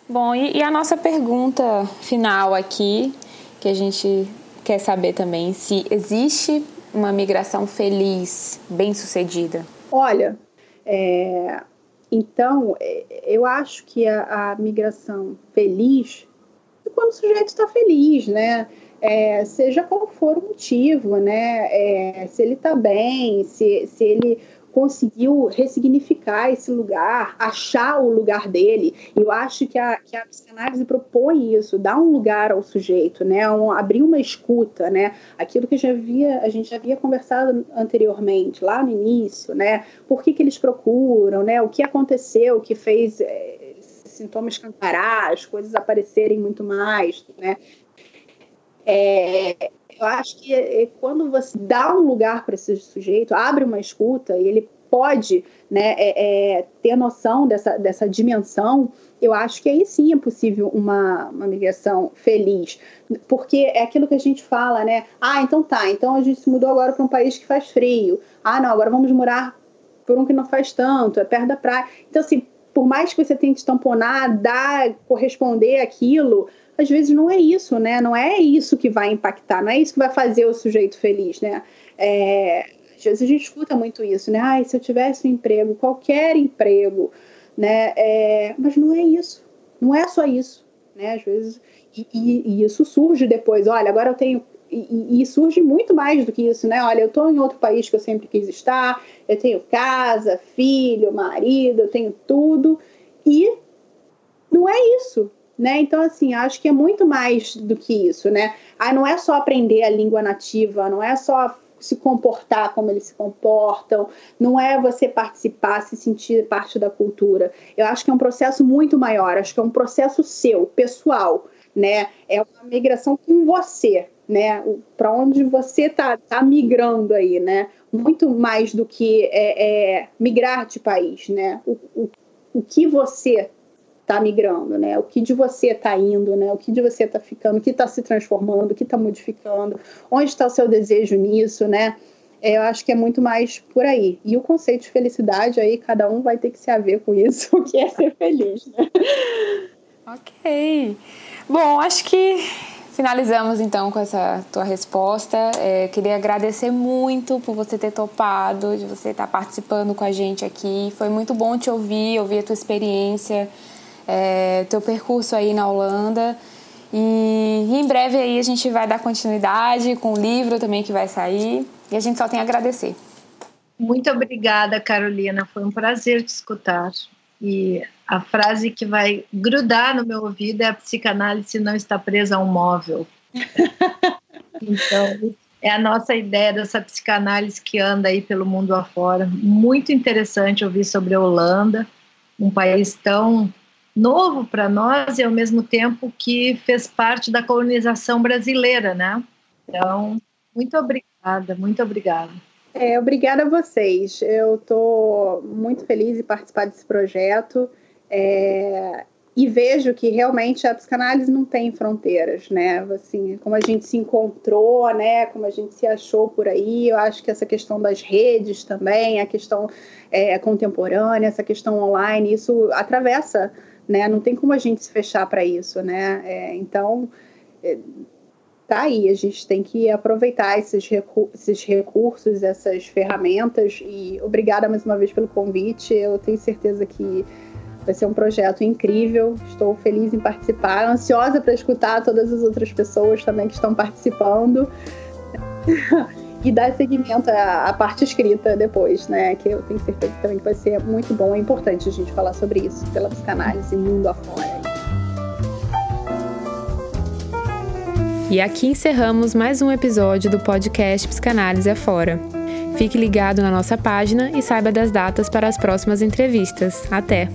S2: Bom, e, e a nossa pergunta final aqui, que a gente quer saber também, se existe uma migração feliz, bem sucedida?
S3: Olha, é, então, é, eu acho que a, a migração feliz é quando o sujeito está feliz, né? É, seja qual for o motivo, né? É, se ele está bem, se, se ele conseguiu ressignificar esse lugar, achar o lugar dele. Eu acho que a, que a psicanálise propõe isso, dar um lugar ao sujeito, né? Um, abrir uma escuta, né? Aquilo que já havia, a gente já havia conversado anteriormente, lá no início, né? Por que, que eles procuram, né? O que aconteceu que fez é, sintomas escancarar, as coisas aparecerem muito mais, né? É, eu acho que é, quando você dá um lugar para esse sujeito, abre uma escuta e ele pode né, é, é, ter noção dessa, dessa dimensão, eu acho que aí sim é possível uma, uma migração feliz. Porque é aquilo que a gente fala, né? Ah, então tá, então a gente se mudou agora para um país que faz frio. Ah, não, agora vamos morar por um que não faz tanto, é perto da praia. Então, assim, por mais que você tente tamponar, dar, corresponder aquilo, às vezes não é isso, né? Não é isso que vai impactar, não é isso que vai fazer o sujeito feliz, né? É, às vezes a gente escuta muito isso, né? Ai, se eu tivesse um emprego, qualquer emprego, né? É, mas não é isso, não é só isso, né? Às vezes, e, e, e isso surge depois, olha, agora eu tenho e, e, surge muito mais do que isso, né? Olha, eu estou em outro país que eu sempre quis estar, eu tenho casa, filho, marido, eu tenho tudo, e não é isso, né? Então, assim, acho que é muito mais do que isso, né? Ah, não é só aprender a língua nativa, não é só se comportar como eles se comportam, não é você participar, se sentir parte da cultura. Eu acho que é um processo muito maior, acho que é um processo seu, pessoal, né? É uma migração com você, né? Para onde você tá, tá migrando aí, né? Muito mais do que é, é migrar de país, né? O, o, o que você está migrando, né? O que de você está indo, né? O que de você está ficando, o que está se transformando, o que está modificando, onde está o seu desejo nisso, né? É, eu acho que é muito mais por aí. E o conceito de felicidade aí, cada um vai ter que se haver com isso, o que é ser feliz, né?
S2: Ok. Bom, acho que finalizamos então com essa tua resposta. É, queria agradecer muito por você ter topado, de você estar participando com a gente aqui. Foi muito bom te ouvir, ouvir a tua experiência é, teu percurso aí na Holanda. E, e, em breve aí a gente vai dar continuidade com o livro também que vai sair. E a gente só tem a agradecer.
S1: Muito obrigada, Carolina. Foi um prazer te escutar. E a frase que vai grudar no meu ouvido é a psicanálise não está presa a um móvel. então, é a nossa ideia dessa psicanálise que anda aí pelo mundo afora. Muito interessante ouvir sobre a Holanda, um país tão novo para nós e ao mesmo tempo que fez parte da colonização brasileira, né? Então, muito obrigada, muito obrigada.
S3: É, obrigada a vocês. Eu estou muito feliz em participar desse projeto é, e vejo que realmente a psicanálise não tem fronteiras, né? Assim, como a gente se encontrou, né? Como a gente se achou por aí. Eu acho que essa questão das redes também, a questão é, contemporânea, essa questão online, isso atravessa né? Não tem como a gente se fechar para isso, né? É, então, é, tá aí, a gente tem que aproveitar esses, recu esses recursos, essas ferramentas e obrigada mais uma vez pelo convite. Eu tenho certeza que vai ser um projeto incrível. Estou feliz em participar, ansiosa para escutar todas as outras pessoas também que estão participando. e dar seguimento à, à, parte escrita depois, né? Que eu tenho certeza também que vai ser muito bom. É importante a gente falar sobre isso pela psicanálise mundo afora.
S2: E aqui encerramos mais um episódio do podcast Psicanálise Afora. Fique ligado na nossa página e saiba das datas para as próximas entrevistas. Até!